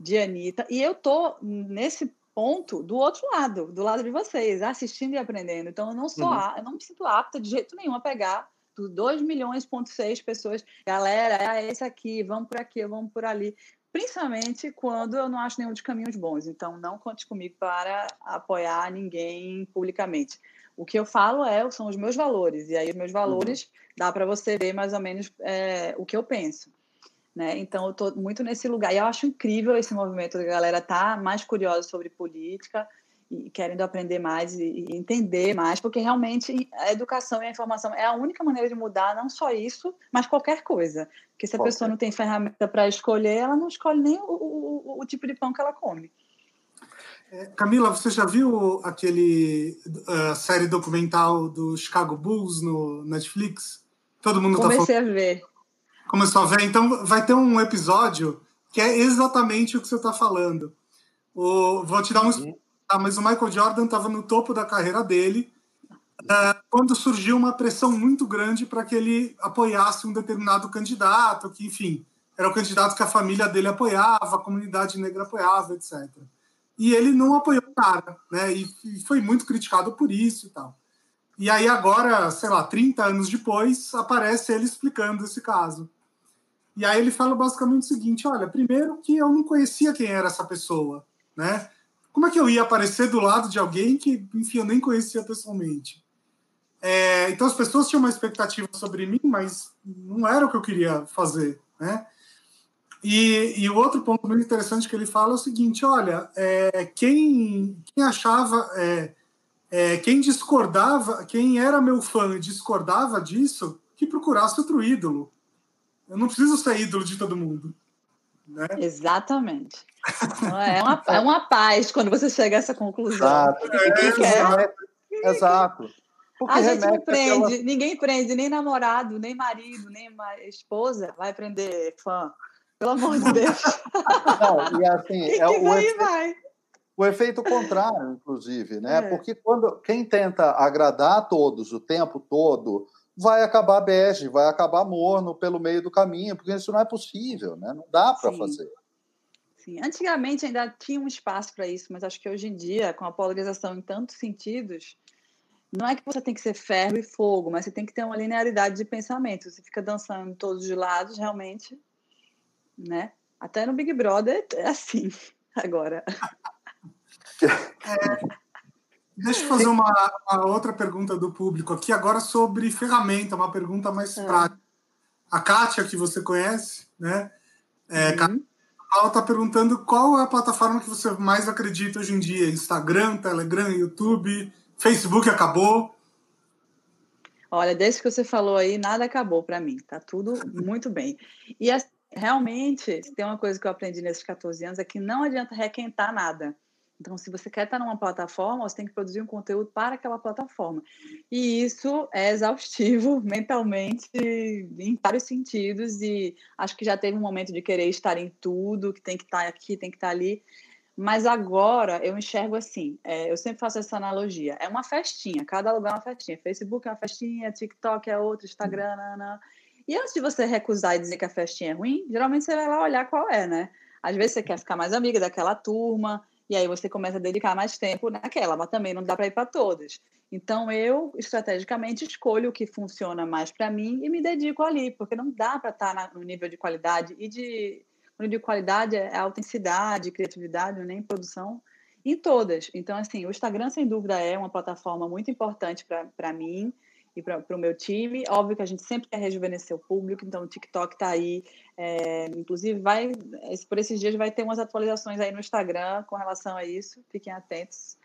S1: de Anitta, e eu tô nesse ponto do outro lado, do lado de vocês, assistindo e aprendendo. Então eu não sou, uhum. eu não me sinto apta de jeito nenhum a pegar 2 milhões ponto seis pessoas, galera, é esse aqui, vamos por aqui, vamos por ali principalmente quando eu não acho nenhum de caminhos bons. Então, não conte comigo para apoiar ninguém publicamente. O que eu falo é são os meus valores, e aí os meus valores uhum. dá para você ver mais ou menos é, o que eu penso. Né? Então, eu estou muito nesse lugar. E eu acho incrível esse movimento da galera tá mais curiosa sobre política, e querendo aprender mais e, entender mais, porque realmente a educação e a informação é a única maneira de mudar não só isso, mas qualquer coisa. Porque se a pessoa não tem ferramenta para escolher, ela não escolhe nem o, o, o, tipo de pão que ela come.
S3: É, Camila, você já viu aquele uh, série documental do Chicago Bulls no Netflix? Todo mundo
S1: está falando. Comecei a ver.
S3: Começou a ver. Então vai ter um episódio que é exatamente o que você está falando. O, vou te dar um Ah, mas o Michael Jordan estava no topo da carreira dele uh, quando surgiu uma pressão muito grande para que ele apoiasse um determinado candidato, que, enfim, era o candidato que a família dele apoiava, a comunidade negra apoiava, etc. E ele não apoiou o cara, né? E, e foi muito criticado por isso e tal. E aí agora, sei lá, 30 anos depois, aparece ele explicando esse caso. E aí ele fala basicamente o seguinte: olha, primeiro que eu não conhecia quem era essa pessoa, né? Como é que eu ia aparecer do lado de alguém que, enfim, eu nem conhecia pessoalmente? É, então as pessoas tinham uma expectativa sobre mim, mas não era o que eu queria fazer, né? E, e o outro ponto muito interessante que ele fala é o seguinte: olha, é, quem, quem achava, é, é, quem discordava, quem era meu fã e discordava disso, que procurasse outro ídolo. Eu não preciso ser ídolo de todo mundo. Né?
S1: Exatamente. É <laughs> uma, é uma paz quando você chega a essa conclusão.
S2: Exato. É, Exato.
S1: Porque a gente não prende, aquela... ninguém prende, nem namorado, nem marido, nem esposa vai prender fã. Pelo amor de Deus. <laughs>
S2: Não, e assim, é o, efeito, vai. o efeito contrário, inclusive, né? É. Porque quando quem tenta agradar a todos o tempo todo, vai acabar bege, vai acabar morno pelo meio do caminho, porque isso não é possível, né? Não dá para fazer.
S1: Sim. Antigamente ainda tinha um espaço para isso, mas acho que hoje em dia, com a polarização em tantos sentidos, não é que você tem que ser ferro e fogo, mas você tem que ter uma linearidade de pensamento. Você fica dançando todos os lados, realmente, né? Até no Big Brother é assim <laughs> agora. <laughs>
S3: É, Deixa eu fazer uma, uma, outra pergunta do público aqui, agora sobre ferramenta, uma pergunta mais é. prática. A Kátia, que você conhece, né? É, uhum. Ela está perguntando qual é a plataforma que você mais acredita hoje em dia: Instagram, Telegram, YouTube, Facebook acabou?
S1: Olha, desde que você falou aí, nada acabou para mim. Tá tudo muito bem. E realmente, tem uma coisa que eu aprendi nesses 14 anos é que não adianta requentar nada. Então, se você quer estar numa plataforma, você tem que produzir um conteúdo para aquela plataforma. E isso é exaustivo <laughs> mentalmente, em vários sentidos, e acho que já teve um momento de querer estar em tudo, que tem que estar aqui, tem que estar ali. Mas agora eu enxergo assim, é, eu sempre faço essa analogia, é uma festinha, cada lugar é uma festinha. Facebook é uma festinha, TikTok é outra, Instagram, não. E antes de você recusar e dizer que a festinha é ruim, geralmente você vai lá olhar qual é, né? Às vezes você quer ficar mais amiga daquela turma, e aí você começa a dedicar mais tempo naquela, mas também não dá para ir para todas. Então eu estrategicamente escolho o que funciona mais para mim e me dedico ali, porque não dá para estar tá no nível de qualidade e de de qualidade é autenticidade, criatividade, nem produção em todas. Então assim, o Instagram sem dúvida é uma plataforma muito importante para mim e para o meu time. Óbvio que a gente sempre quer rejuvenescer o público, então o TikTok está aí. É, inclusive, vai por esses dias vai ter umas atualizações aí no Instagram com relação a isso, fiquem atentos.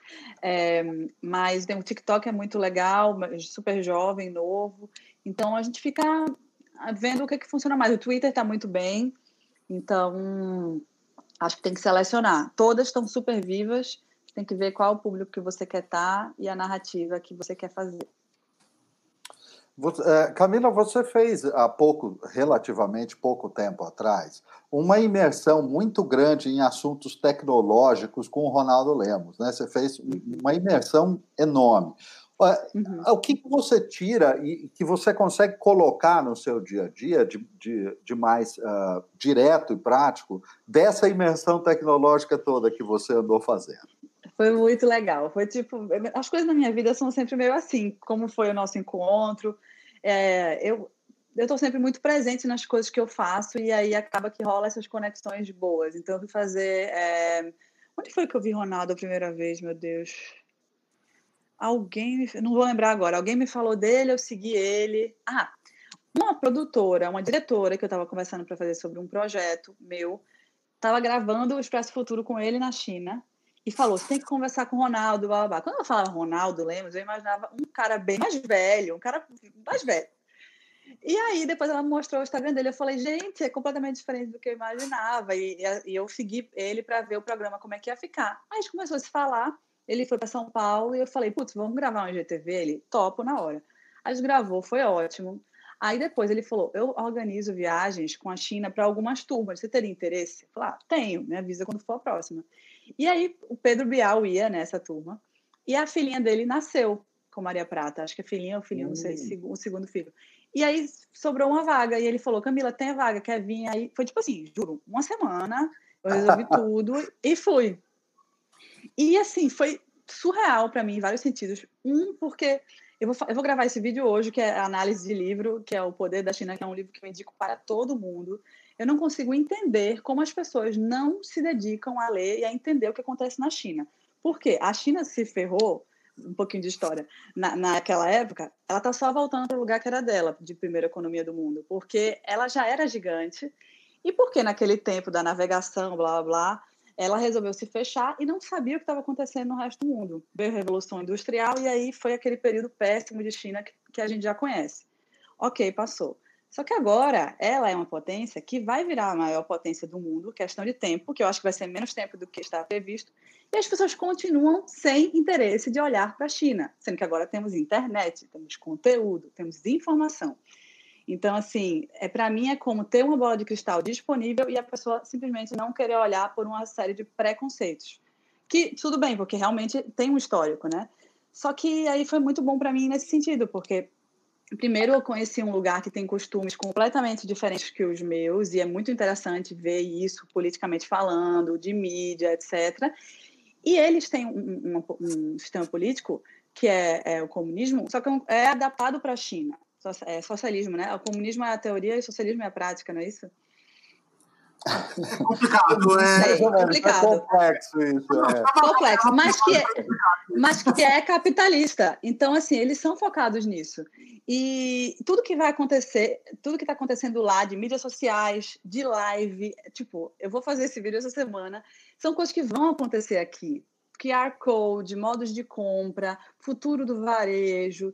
S1: É, mas tem, o TikTok é muito legal, super jovem, novo. Então a gente fica vendo o que, que funciona mais. O Twitter está muito bem, então acho que tem que selecionar. Todas estão super vivas, tem que ver qual o público que você quer estar tá e a narrativa que você quer fazer.
S2: É, Camila, você fez há pouco, relativamente pouco tempo atrás, uma imersão muito grande em assuntos tecnológicos com o Ronaldo Lemos. Né? Você fez uma imersão enorme. Uhum. O que você tira e que você consegue colocar no seu dia a dia de, de, de mais uh, direto e prático dessa imersão tecnológica toda que você andou fazendo?
S1: Foi muito legal. Foi tipo, as coisas na minha vida são sempre meio assim, como foi o nosso encontro. É, eu eu estou sempre muito presente nas coisas que eu faço e aí acaba que rola essas conexões boas. Então eu fui fazer. É... Onde foi que eu vi Ronaldo a primeira vez, meu Deus? Alguém, não vou lembrar agora. Alguém me falou dele, eu segui ele. Ah, uma produtora, uma diretora que eu estava conversando para fazer sobre um projeto meu, estava gravando o Expresso Futuro com ele na China e falou: você tem que conversar com o Ronaldo, blá, blá, blá. Quando eu falava Ronaldo Lemos, eu imaginava um cara bem mais velho, um cara mais velho. E aí, depois ela mostrou o Instagram dele. Eu falei, gente, é completamente diferente do que eu imaginava. E, e eu segui ele para ver o programa, como é que ia ficar. Aí a gente começou a se falar. Ele foi para São Paulo e eu falei, putz, vamos gravar um IGTV? Ele, topo na hora. A gente gravou, foi ótimo. Aí depois ele falou: Eu organizo viagens com a China para algumas turmas. Você teria interesse? Eu falei: ah, tenho, me avisa quando for a próxima. E aí o Pedro Bial ia nessa turma e a filhinha dele nasceu com Maria Prata. Acho que é filhinha ou filhinho, não sei, hum. o segundo filho. E aí sobrou uma vaga e ele falou: Camila, tem a vaga, quer vir? Aí foi tipo assim, juro, uma semana, eu resolvi <laughs> tudo e fui. E assim, foi surreal para mim em vários sentidos. Um, porque eu vou, eu vou gravar esse vídeo hoje, que é a análise de livro, que é O Poder da China, que é um livro que eu indico para todo mundo eu não consigo entender como as pessoas não se dedicam a ler e a entender o que acontece na China. Por quê? A China se ferrou, um pouquinho de história, na, naquela época, ela está só voltando para o lugar que era dela, de primeira economia do mundo, porque ela já era gigante e porque naquele tempo da navegação, blá, blá, blá, ela resolveu se fechar e não sabia o que estava acontecendo no resto do mundo. Veio a Revolução Industrial e aí foi aquele período péssimo de China que, que a gente já conhece. Ok, passou. Só que agora ela é uma potência que vai virar a maior potência do mundo, questão de tempo, que eu acho que vai ser menos tempo do que está previsto, e as pessoas continuam sem interesse de olhar para a China, sendo que agora temos internet, temos conteúdo, temos informação. Então, assim, é para mim é como ter uma bola de cristal disponível e a pessoa simplesmente não querer olhar por uma série de preconceitos. Que tudo bem, porque realmente tem um histórico, né? Só que aí foi muito bom para mim nesse sentido, porque Primeiro, eu conheci um lugar que tem costumes completamente diferentes que os meus, e é muito interessante ver isso politicamente falando, de mídia, etc. E eles têm um, um, um sistema político que é, é, o comunismo, só que é adaptado para a China. É socialismo, né? O comunismo é a teoria e o socialismo é a prática, não é isso?
S3: É complicado, é,
S1: é complicado. É
S2: complexo isso. É.
S1: Complexo, mas que, é, mas que é capitalista. Então, assim, eles são focados nisso. E tudo que vai acontecer, tudo que está acontecendo lá, de mídias sociais, de live, tipo, eu vou fazer esse vídeo essa semana, são coisas que vão acontecer aqui. QR Code, modos de compra, futuro do varejo.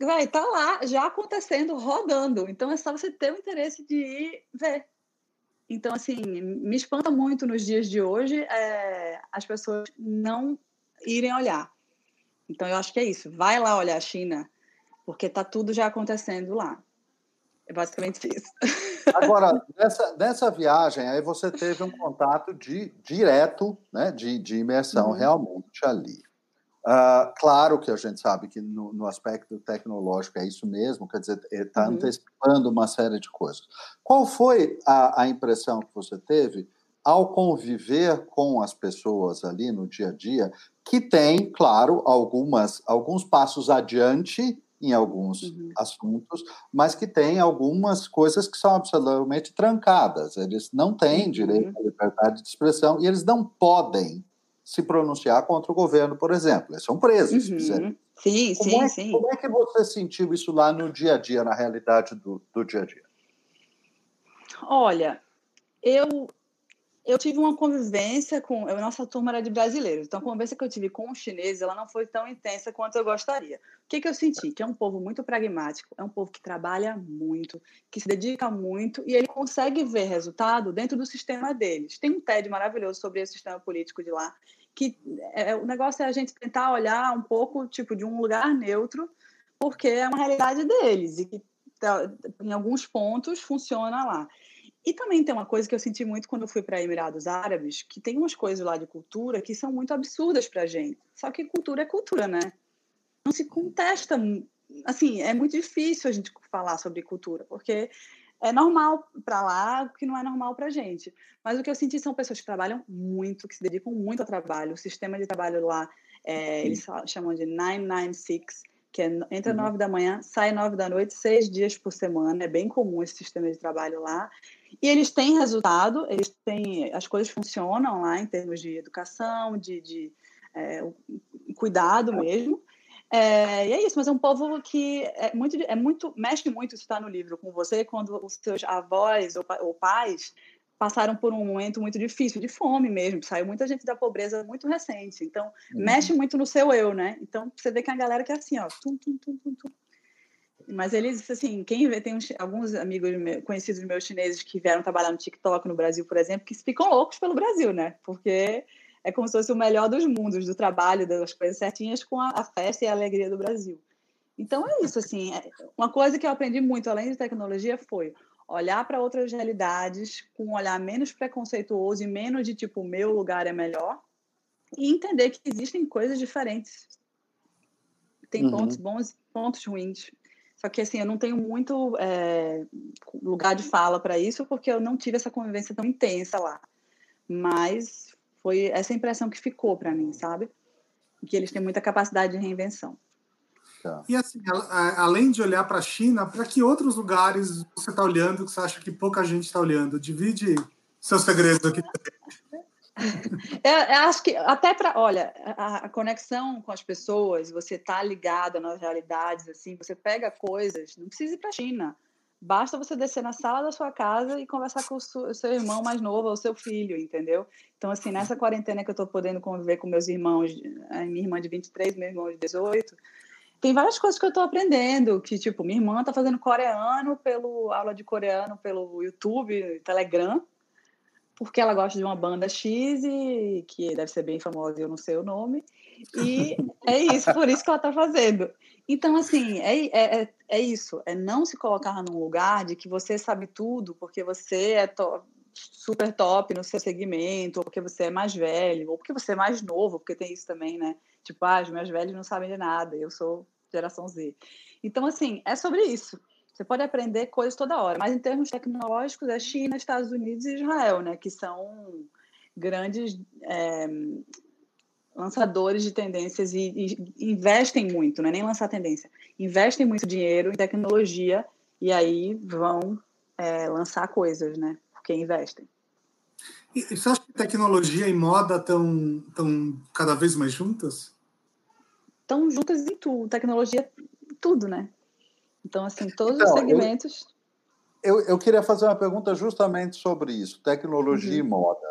S1: Vai, tá lá já acontecendo, rodando. Então é só você ter o interesse de ir ver então, assim, me espanta muito nos dias de hoje é, as pessoas não irem olhar. Então, eu acho que é isso. Vai lá olhar a China, porque está tudo já acontecendo lá. É basicamente isso.
S2: Agora, <laughs> nessa, nessa viagem, aí você teve um contato de, direto, né, de, de imersão uhum. realmente ali. Uh, claro que a gente sabe que no, no, aspecto tecnológico é isso mesmo, quer dizer, está uhum. antecipando uma série de coisas. Qual foi a, a, impressão que você teve ao conviver com as pessoas ali no dia a dia, que tem, claro, algumas, alguns passos adiante em alguns uhum. assuntos, mas que tem algumas coisas que são absolutamente trancadas. Eles não têm uhum. direito à liberdade de expressão e eles não podem se pronunciar contra o governo, por exemplo. Eles são presos.
S1: Uhum. Sim,
S2: como
S1: sim,
S2: é,
S1: sim.
S2: Como é que você sentiu isso lá no dia a dia, na realidade do, do dia a dia?
S1: Olha, eu eu tive uma convivência com. A nossa turma era de brasileiros, então a convivência que eu tive com os chineses ela não foi tão intensa quanto eu gostaria. O que, que eu senti? Que é um povo muito pragmático, é um povo que trabalha muito, que se dedica muito e ele consegue ver resultado dentro do sistema deles. Tem um TED maravilhoso sobre o sistema político de lá, que é, o negócio é a gente tentar olhar um pouco tipo de um lugar neutro, porque é uma realidade deles e que tá, em alguns pontos funciona lá. E também tem uma coisa que eu senti muito quando eu fui para Emirados Árabes, que tem umas coisas lá de cultura que são muito absurdas para gente. Só que cultura é cultura, né? Não se contesta. Assim, é muito difícil a gente falar sobre cultura, porque é normal para lá o que não é normal para a gente. Mas o que eu senti são pessoas que trabalham muito, que se dedicam muito ao trabalho. O sistema de trabalho lá, é, eles chamam de 996, que é, entra uhum. nove da manhã, sai nove da noite, seis dias por semana. É bem comum esse sistema de trabalho lá. E eles têm resultado, eles têm, as coisas funcionam lá em termos de educação, de, de é, cuidado mesmo. É, e é isso, mas é um povo que é muito, é muito mexe muito, isso está no livro com você, quando os seus avós ou, ou pais passaram por um momento muito difícil, de fome mesmo, saiu muita gente da pobreza muito recente, então uhum. mexe muito no seu eu, né? Então você vê que é a galera que é assim, ó, tum, tum, tum, tum, tum. Mas eles, assim, quem vê, tem uns, alguns amigos meus, conhecidos meus chineses que vieram trabalhar no TikTok no Brasil, por exemplo, que ficam loucos pelo Brasil, né? Porque é como se fosse o melhor dos mundos, do trabalho, das coisas certinhas com a, a festa e a alegria do Brasil. Então é isso, assim, é, uma coisa que eu aprendi muito, além de tecnologia, foi olhar para outras realidades com um olhar menos preconceituoso e menos de tipo, meu lugar é melhor, e entender que existem coisas diferentes. Tem uhum. pontos bons pontos ruins. Só que assim, eu não tenho muito é, lugar de fala para isso, porque eu não tive essa convivência tão intensa lá. Mas foi essa impressão que ficou para mim, sabe? Que eles têm muita capacidade de reinvenção.
S3: Tá. E assim, além de olhar para a China, para que outros lugares você está olhando que você acha que pouca gente está olhando? Divide seus segredos aqui. <laughs>
S1: Eu, eu acho que até para, olha, a, a, conexão com as pessoas, você está ligada nas realidades, assim, você pega coisas, não precisa ir para a China. Basta você descer na sala da sua casa e conversar com o seu, irmão mais novo ou seu filho, entendeu? Então, assim, nessa quarentena que eu estou podendo conviver com meus irmãos, a minha irmã de 23, meu irmão de 18, tem várias coisas que eu estou aprendendo, que, tipo, minha irmã está fazendo coreano pelo aula de coreano pelo YouTube, Telegram, porque ela gosta de uma banda X e que deve ser bem famosa, eu não sei o nome. E é isso, por isso que ela está fazendo. Então, assim, é, é, é, é isso, é não se colocar num lugar de que você sabe tudo, porque você é to super top no seu segmento, ou porque você é mais velho, ou porque você é mais novo, porque tem isso também, né? Tipo, ah, os meus velhos não sabem de nada, eu sou geração Z. Então, assim, é sobre isso. Você pode aprender coisas toda hora, mas em termos tecnológicos é China, Estados Unidos e Israel, né? Que são grandes é, lançadores de tendências e, e, investem muito, não é nem lançar tendência, investem muito dinheiro em tecnologia e aí vão é, lançar coisas, né? Porque investem.
S3: E você acha que tecnologia e moda estão tão cada vez mais juntas?
S1: Estão juntas em tudo, tecnologia, tudo, né? Então, assim, todos então, os segmentos.
S2: Eu, eu, eu, queria fazer uma pergunta justamente sobre isso, tecnologia uhum. e moda.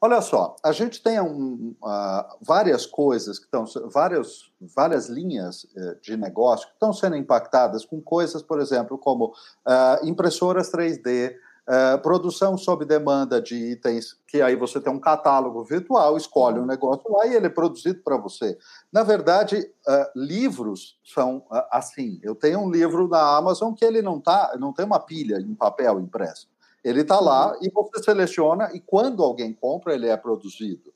S2: Olha só, a gente tem um, uh, várias coisas que estão, várias, várias linhas uh, de negócio que estão sendo impactadas com coisas, por exemplo, como uh, impressoras 3D, é, produção sob demanda de itens, que aí você tem um catálogo virtual, escolhe um negócio lá e ele é produzido para você. Na verdade, uh, livros são uh, assim. Eu tenho um livro na Amazon que ele não tá, não tem uma pilha em papel impresso. Ele está lá e você seleciona e quando alguém compra ele é produzido.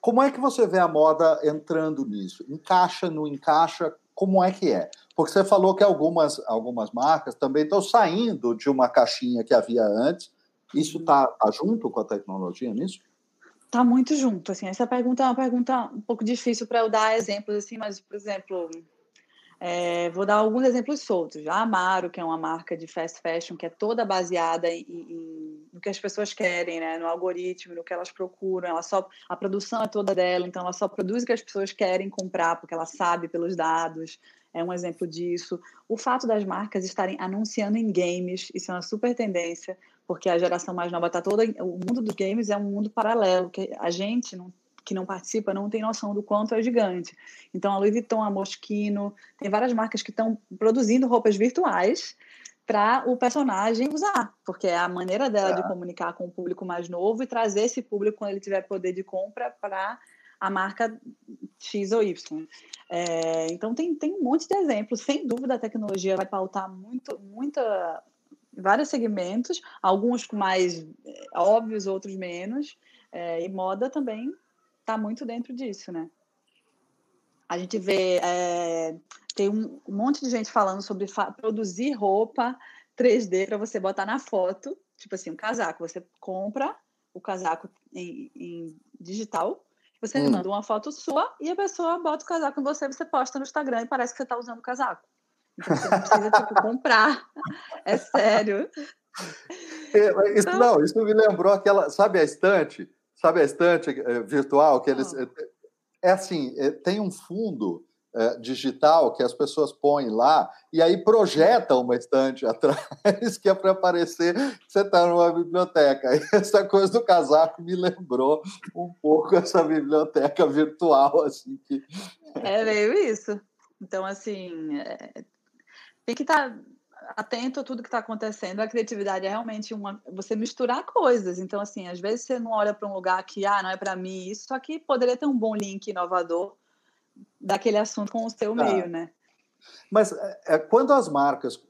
S2: como é que você vê a moda entrando nisso? Encaixa, não encaixa? Como é que é? Porque você falou que algumas, algumas marcas também estão saindo de uma caixinha que havia antes Isso está tá junto com a tecnologia nisso?
S1: Está muito junto. Assim, essa pergunta é uma pergunta um pouco difícil para eu dar exemplos, assim, mas, por exemplo, é, vou dar alguns exemplos soltos. A Amaro, que é uma marca de fast fashion que é toda baseada em, em, no que as pessoas querem, né? no algoritmo, no que elas procuram. Ela só, a produção é toda dela, então ela só produz o que as pessoas querem comprar, porque ela sabe pelos dados. É um exemplo disso. O fato das marcas estarem anunciando em games, isso é uma super tendência, porque a geração mais nova está toda. O mundo dos games é um mundo paralelo, que a gente não que não participa não tem noção do quanto é gigante. Então, a Louis Vuitton, a Moschino, tem várias marcas que estão produzindo roupas virtuais para o personagem usar, porque é a maneira dela é. de comunicar com o público mais novo e trazer esse público, quando ele tiver poder de compra, para a marca X ou Y. É, então, tem, tem um monte de exemplos. Sem dúvida, a tecnologia vai pautar muito, muita, vários segmentos, alguns mais é, óbvios, outros menos. É, e moda também está muito dentro disso, né? A gente vê, é, tem um, monte de gente falando sobre produzir roupa 3D para você botar na foto, tipo assim, um casaco. Você compra o casaco em, em digital, você hum. manda uma foto sua e a pessoa bota o casaco em você, você posta no Instagram e parece que você está usando o casaco. Então você não precisa <laughs> tipo, comprar. É sério.
S2: É, isso, então... Não, isso me lembrou aquela, sabe a estante? Sabe a estante eh, virtual que eles ah. eh, é assim, eh, tem um fundo digital que as pessoas põem lá e aí projetam uma estante <laughs> atrás que é para aparecer que você está numa biblioteca. E <laughs> essa coisa do casaco me lembrou um pouco essa biblioteca virtual assim que
S1: é meio isso. Então assim é... tem que estar tá atento a tudo que está acontecendo. A criatividade é realmente uma você misturar coisas. Então, assim, às vezes você não olha para um lugar que, ah, não é para mim isso, aqui poderia ter um bom link inovador daquele assunto com o seu tá. meio, né?
S2: Mas é, é, quando as marcas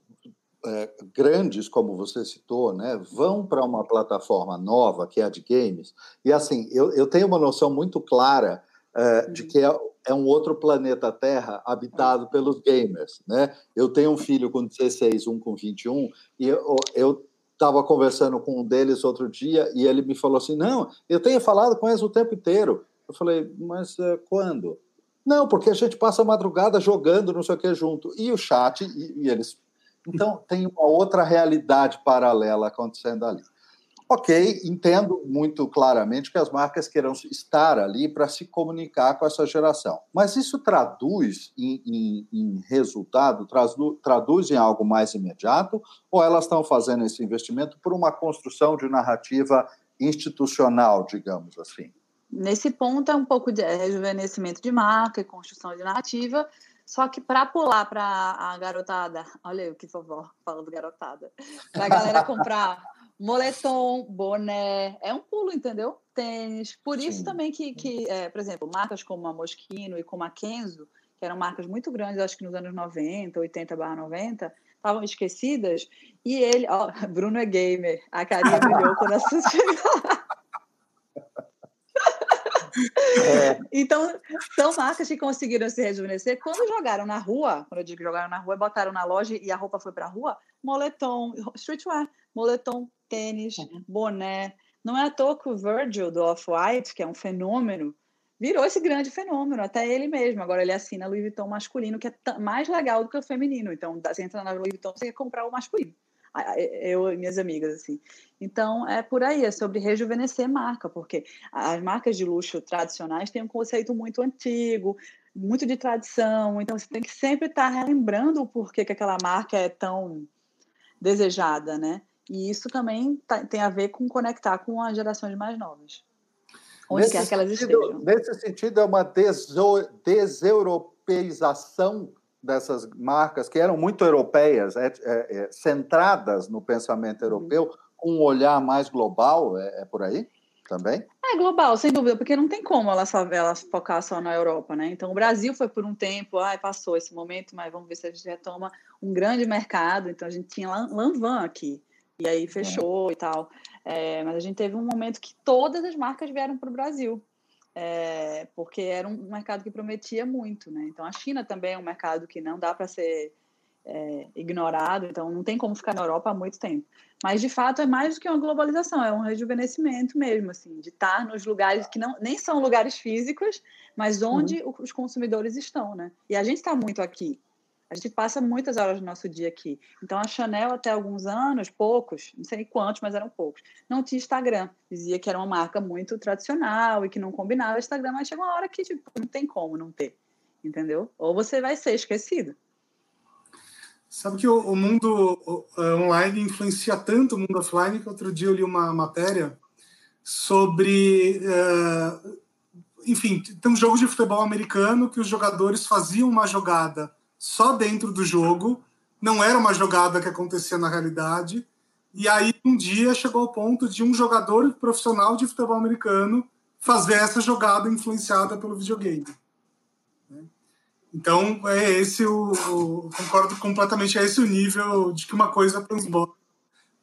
S2: é, grandes, como você citou, né, vão para uma plataforma nova, que é a de games, e assim, eu, eu tenho uma noção muito clara é, de uhum. que é é um outro planeta Terra habitado pelos gamers, né? Eu tenho um filho com 16, um com 21, e eu estava conversando com um deles outro dia e ele me falou assim: Não, eu tenho falado com eles o tempo inteiro. Eu falei, mas uh, quando? Não, porque a gente passa a madrugada jogando não sei o que junto. E o chat, e, e eles. Então, tem uma outra realidade paralela acontecendo ali. Ok, entendo muito claramente que as marcas queiram estar ali para se comunicar com essa geração. Mas isso traduz em, em, em resultado, traduz, traduz em algo mais imediato, ou elas estão fazendo esse investimento por uma construção de narrativa institucional, digamos assim?
S1: Nesse ponto é um pouco de rejuvenescimento de marca e construção de narrativa, só que para pular para a garotada, olha eu que vovó falando garotada, para a galera comprar <laughs> moletom, boné, é um pulo, entendeu? Tênis. Por isso Sim. também que, que é, por exemplo, marcas como a Moschino e como a Kenzo, que eram marcas muito grandes, acho que nos anos 90, 80 barra 90, estavam esquecidas. E ele, ó, <laughs> Bruno é gamer, a carinha brilhou quando <laughs> a Suzy É. <laughs> Então, são marcas que conseguiram se rejuvenescer. Quando jogaram na rua, quando eu digo jogaram na rua, botaram na loja e a roupa foi para a rua, moletom, streetwear, moletom, tênis, uhum. boné. Não é à toa que o Virgil do Off-White, que é um fenômeno, virou esse grande fenômeno, até ele mesmo. Agora ele assina Louis Vuitton masculino, que é mais legal do que o feminino. Então, você entra na Louis Vuitton, você quer comprar o masculino. Eu e minhas amigas, assim. Então, é por aí, é sobre rejuvenescer marca, porque as marcas de luxo tradicionais têm um conceito muito antigo, muito de tradição, então você tem que sempre estar relembrando o porquê que aquela marca é tão desejada, né? E isso também tá, tem a ver com conectar com as gerações mais novas. Onde nesse quer que elas
S2: sentido,
S1: estejam.
S2: Nesse sentido, é uma deseuropeização dessas marcas que eram muito europeias, é, é, é, centradas no pensamento uhum. europeu, com um olhar mais global, é, é, por aí também?
S1: É global, sem dúvida, porque não tem como elas, elas focar só na Europa, né? Então, o Brasil foi por um tempo, ai, passou esse momento, mas vamos ver se a gente retoma um grande mercado. Então, a gente tinha Lanvin aqui, e aí fechou é. e tal. Mas a gente teve um momento que todas as marcas vieram para o Brasil, é, porque era um mercado que prometia muito, né? Então a China também é um mercado que não dá para ser é, ignorado, então não tem como ficar na Europa há muito tempo. Mas de fato é mais do que uma globalização, é um rejuvenescimento mesmo, assim, de estar nos lugares que não nem são lugares físicos, mas onde uhum. os consumidores estão, né? E a gente está muito aqui. A gente passa muitas horas do nosso dia aqui. Então a Chanel até alguns anos, poucos, não sei quantos, mas eram poucos, não tinha Instagram. Dizia que era uma marca muito tradicional e que não combinava Instagram, mas chegou uma hora que tipo, não tem como não ter, entendeu? Ou você vai ser esquecido.
S3: Sabe que o, o mundo online influencia tanto o mundo offline que outro dia eu li uma matéria sobre. Uh, enfim, tem um jogo de futebol americano que os jogadores faziam uma jogada só dentro do jogo, não era uma jogada que acontecia na realidade. E aí, um dia, chegou ao ponto de um jogador profissional de futebol americano fazer essa jogada influenciada pelo videogame. Então, é esse o, o, Concordo completamente, é esse o nível de que uma coisa transborda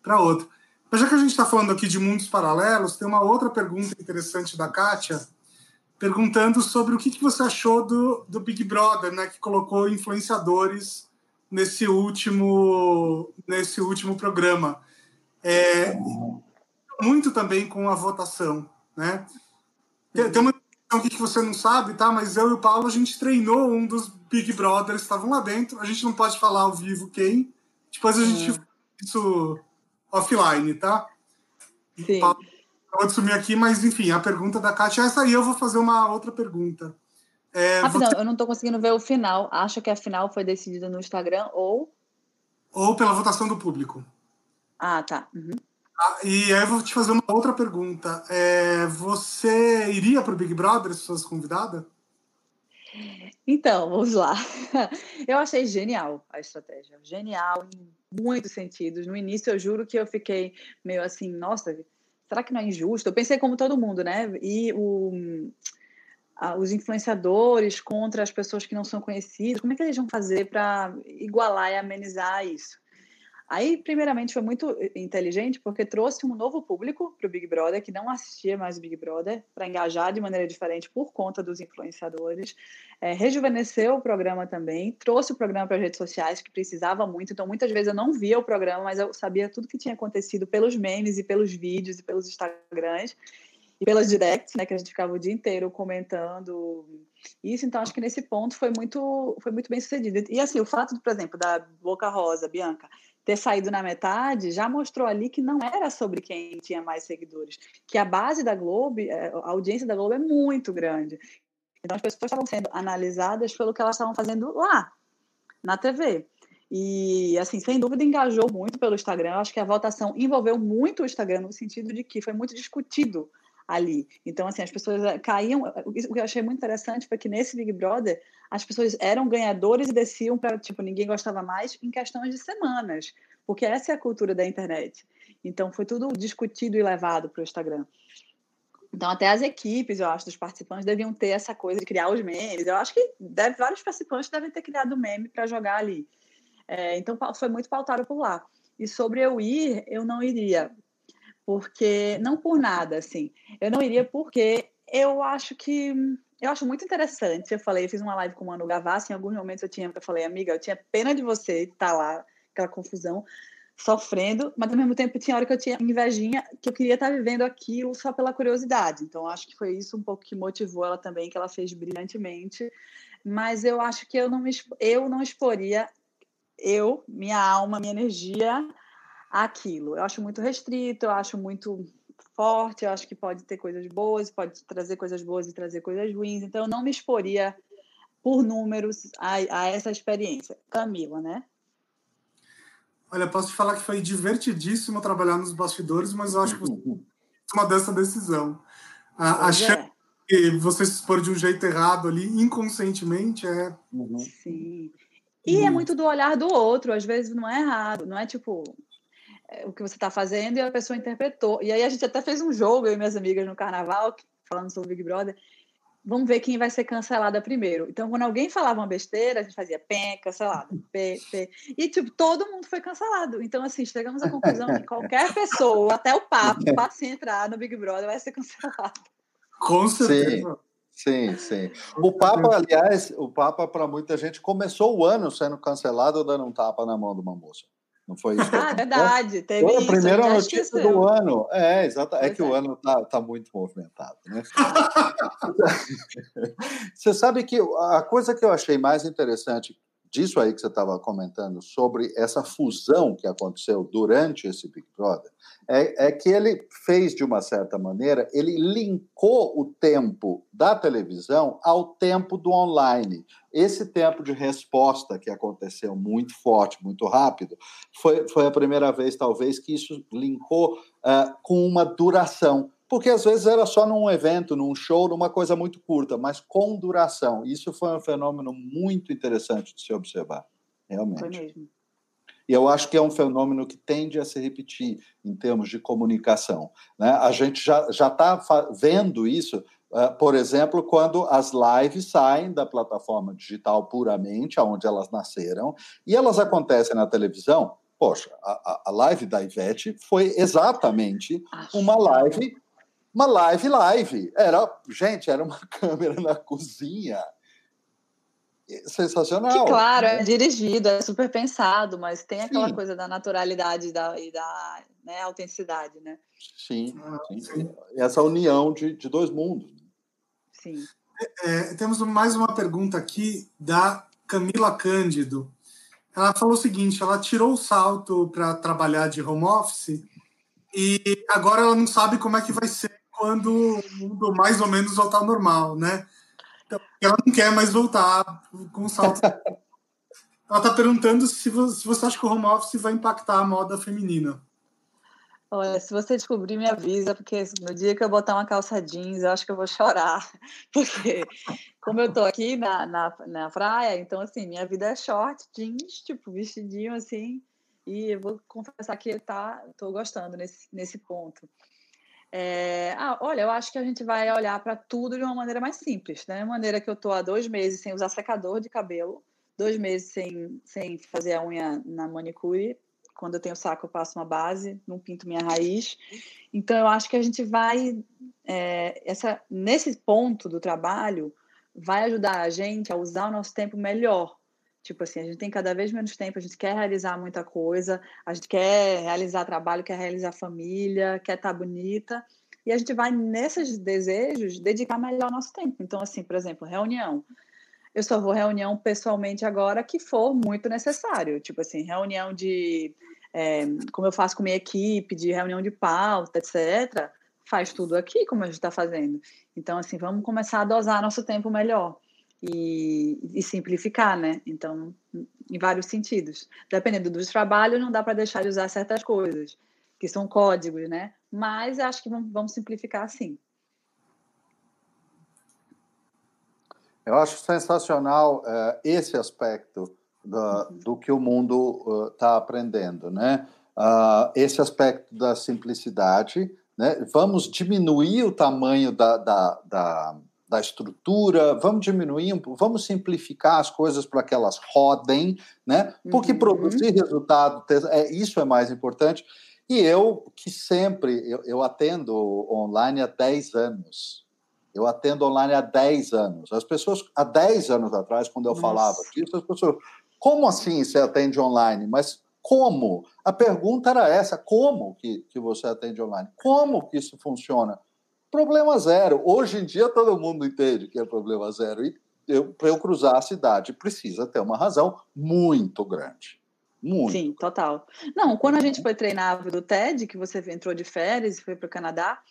S3: para outra. Mas já que a gente está falando aqui de mundos paralelos, tem uma outra pergunta interessante da Kátia, perguntando sobre o que, que você achou do, do Big Brother, né, que colocou influenciadores nesse último, nesse último programa. É, muito também com a votação. Né? Tem, tem uma aqui que você não sabe, tá? Mas eu e o Paulo, a gente treinou um dos Big Brothers, estavam lá dentro. A gente não pode falar ao vivo quem. Depois a gente é. isso offline, tá?
S1: Sim. Paulo
S3: pode sumir aqui, mas enfim, a pergunta da Kátia é essa aí. Eu vou fazer uma outra pergunta.
S1: É, Rapidão, você... eu não estou conseguindo ver o final. Acho que a final foi decidida no Instagram ou.
S3: Ou pela votação do público.
S1: Ah, tá. Uhum.
S3: Ah, e aí eu vou te fazer uma outra pergunta. É, você iria para o Big Brother se fosse convidada?
S1: Então, vamos lá. <laughs> Eu achei genial a estratégia. Genial em muitos sentidos. No início, eu juro que eu fiquei meio assim, nossa, será que não é injusto? Eu pensei como todo mundo, né? E o, a, os influenciadores contra as pessoas que não são conhecidas, como é que eles vão fazer para igualar e amenizar isso? Aí, primeiramente, foi muito inteligente porque trouxe um novo público para o Big Brother, que não assistia mais Big Brother, para engajar de maneira diferente por conta dos influenciadores. É, rejuvenesceu o programa também, trouxe o programa para as redes sociais, que precisava muito. Então, muitas vezes eu não via o programa, mas eu sabia tudo que tinha acontecido pelos memes e pelos vídeos e pelos Instagrams e pelas directs, né, que a gente ficava o dia inteiro comentando isso. Então, acho que nesse ponto foi muito, foi muito bem sucedido. E assim, o fato, por exemplo, da Boca Rosa, Bianca, ter saído na metade já mostrou ali que não era sobre quem tinha mais seguidores, que a base da Globo, é, a audiência da Globo é muito grande. Então as pessoas estavam sendo analisadas pelo que elas estavam fazendo lá, na TV. E, assim, sem dúvida, engajou muito pelo Instagram. Eu acho que a votação envolveu muito o Instagram, no sentido de que foi muito discutido ali. Então, assim, as pessoas eh, caíam. O que eu achei muito interessante foi que nesse Big Brother, as pessoas eram ganhadores e desciam para, tipo, ninguém gostava mais em questões de semanas, porque essa é a cultura da internet. Então, foi tudo discutido e levado para o Instagram. Então, até as equipes, eu acho, dos participantes deviam ter essa coisa de criar os memes. Eu acho que deve, vários participantes devem ter criado meme para jogar ali. É, então, foi muito pautado por lá. E sobre eu ir, eu não iria porque não por nada, assim. Eu não iria porque eu acho que eu acho muito interessante. Eu falei, eu fiz uma live com o Manu Gavassi, em alguns momentos eu tinha, eu falei, amiga, eu tinha pena de você estar lá, aquela confusão, sofrendo, mas ao mesmo tempo tinha hora que eu tinha invejinha, que eu queria estar vivendo aquilo só pela curiosidade. Então acho que foi isso um pouco que motivou ela também, que ela fez brilhantemente. Mas eu acho que eu não me, eu não exporia eu, minha alma, minha energia aquilo. Eu acho muito restrito, eu acho muito forte, eu acho que pode ter coisas boas, pode trazer coisas boas e trazer coisas ruins. Então, eu não me exporia por números a, a essa experiência. Camila, né?
S3: Olha, posso te falar que foi divertidíssimo trabalhar nos bastidores, mas eu acho que você <laughs> uma dessa decisão. A, a é. que você se expor de um jeito errado ali, inconscientemente, é.
S1: Uhum. Sim. E é muito do olhar do outro, às vezes não é errado, não é tipo, é, o que você está fazendo e a pessoa interpretou. E aí a gente até fez um jogo, eu e minhas amigas no carnaval, falando sobre Big Brother. Vamos ver quem vai ser cancelada primeiro. Então, quando alguém falava uma besteira, a gente fazia pé, cancelado, pé, pé. E, tipo, todo mundo foi cancelado. Então, assim, chegamos à conclusão que qualquer pessoa, até o papo, passe entrar no Big Brother, vai ser cancelado.
S3: Com certeza.
S2: Sim, sim. O Papa, aliás, o Papa, para muita gente, começou o ano sendo cancelado dando um tapa na mão de uma moça. Não foi isso? <laughs>
S1: Ah, verdade. Teve
S2: foi
S1: a
S2: primeira notícia do ano. É, exato. É que é. o ano está tá muito movimentado, né? <laughs> você sabe que a coisa que eu achei mais interessante disso aí que você estava comentando sobre essa fusão que aconteceu durante esse Big Brother é, é, que ele fez de uma certa maneira ele linkou o tempo da televisão ao tempo do online. Esse tempo de resposta que aconteceu muito forte muito rápido foi, foi a primeira vez talvez que isso linkou uh, com uma duração porque às vezes era só num evento, num show, numa coisa muito curta, mas com duração. Isso foi um fenômeno muito interessante de se observar, realmente. Foi mesmo. E eu acho que é um fenômeno que tende a se repetir em termos de comunicação. Né? A gente já está vendo isso, uh, por exemplo, quando as lives saem da plataforma digital puramente, aonde elas nasceram, e elas acontecem na televisão. Poxa, a, a live da Ivete foi exatamente uma live uma live live. Era, gente, era uma <laughs> câmera na cozinha. Sensacional.
S1: Que, claro, é dirigido, é super pensado, mas tem aquela sim. coisa da naturalidade da, e da né, autenticidade, né?
S2: Sim, ah, sim. sim. Essa união de, de dois mundos.
S1: Sim.
S3: É, é, temos mais uma pergunta aqui da Camila Cândido. Ela falou o seguinte: ela tirou o salto para trabalhar de home office e agora ela não sabe como é que vai ser quando o mundo mais ou menos voltar ao normal, né? Então, ela não quer mais voltar com o salto. <laughs> ela está perguntando se você, se você acha que o home office vai impactar a moda feminina.
S1: Olha, se você descobrir, me avisa, porque no dia que eu botar uma calça jeans, eu acho que eu vou chorar. <laughs> Porque, como eu tô aqui na, na, na praia, então, assim, minha vida é short, jeans, tipo, vestidinho, assim, e eu vou confessar que tá, tô gostando nesse, nesse ponto. É, ah, olha, eu acho que a gente vai olhar para tudo de uma maneira mais simples, né? Maneira que eu estou há dois meses sem usar secador de cabelo, dois meses sem, sem fazer a unha na manicure. Quando eu tenho saco, eu passo uma base, não pinto minha raiz. Então, eu acho que a gente vai, é, essa, nesse ponto do trabalho, vai ajudar a gente a usar o nosso tempo melhor, Tipo assim, a gente tem cada vez menos tempo, a gente quer realizar muita coisa, a gente quer realizar trabalho, quer realizar família, quer estar tá bonita, e a gente vai nesses desejos dedicar melhor nosso tempo. Então, assim, por exemplo, reunião. Eu só vou reunião pessoalmente agora que for muito necessário. Tipo assim, reunião de. É, como eu faço com minha equipe, de reunião de pauta, etc. Faz tudo aqui, como a gente está fazendo. Então, assim, vamos começar a dosar nosso tempo melhor e, e, simplificar, né? Então, em vários sentidos. Dependendo dos trabalhos, não dá para deixar de usar certas coisas, que são códigos, né? Mas acho que vamos, vamos simplificar sim.
S2: Eu acho sensacional uh, esse aspecto do, uhum. do, que o mundo está uh, aprendendo, né? Uh, esse aspecto da simplicidade, né? Vamos diminuir o tamanho da, da, da da estrutura, vamos diminuir, vamos simplificar as coisas para que elas rodem, né? Porque uhum. produzir resultado, é, isso é mais importante. E eu, que sempre, eu, eu, atendo online há 10 anos. Eu atendo online há 10 anos. As pessoas, há 10 anos atrás, quando eu Nossa. falava disso, as pessoas, como assim você atende online? Mas como? A pergunta era essa, como que, que você atende online? Como que isso funciona? Problema zero. Hoje em dia todo mundo entende que é problema zero. E para eu cruzar a cidade precisa ter uma razão muito grande. Muito.
S1: Sim, total. Não, quando a gente foi treinar do TED, que você entrou de férias e foi para o Canadá,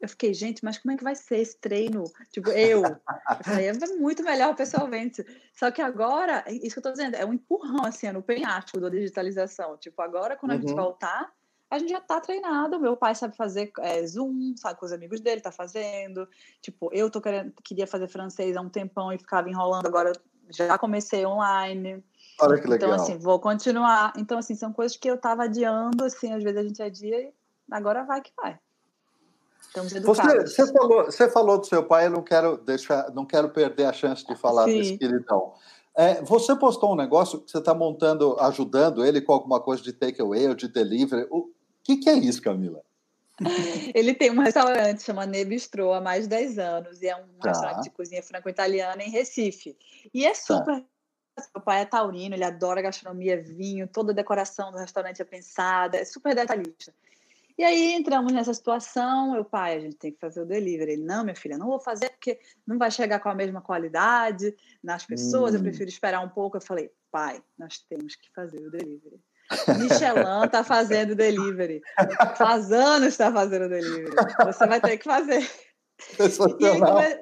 S1: eu fiquei, gente, mas como é que vai ser esse treino? Tipo, eu. eu falei, é muito melhor pessoalmente. Só que agora, isso que eu estou dizendo, é um empurrão, assim, é no penhasco da digitalização. Tipo, agora, quando uhum. a gente uhum. voltar, a gente já tá treinado. Meu pai sabe fazer é, Zoom, sabe com os amigos dele, tá fazendo. Tipo, eu tô querendo, queria fazer francês há um tempão e ficava enrolando, agora já comecei online.
S2: Olha que legal.
S1: Então, assim, vou continuar. Então, assim, são coisas que eu tava adiando, assim, às vezes a gente adia e agora vai que vai. Estamos educados.
S2: Você, você, falou, você falou do seu pai, eu não quero deixar, não quero perder a chance de falar Sim. desse queridão. É, você postou um negócio que você está montando, ajudando ele com alguma coisa de takeaway ou de delivery. O, o que, que é isso, Camila? <laughs>
S1: Ele tem um restaurante chama Nebistrô há mais de 10 anos e é um tá. restaurante de cozinha franco-italiana em Recife. E é tá. super tá. Meu pai é taurino, ele adora gastronomia, vinho, toda a decoração do restaurante é pensada, é super detalhista. E aí entramos nessa situação, eu, pai, a gente tem que fazer o delivery. Ele, não, minha filha, não vou fazer porque não vai chegar com a mesma qualidade nas pessoas, hum. eu prefiro esperar um pouco. Eu falei, pai, nós temos que fazer o delivery. Michelin está fazendo delivery. Faz anos está fazendo delivery. Você vai ter que fazer. E, come...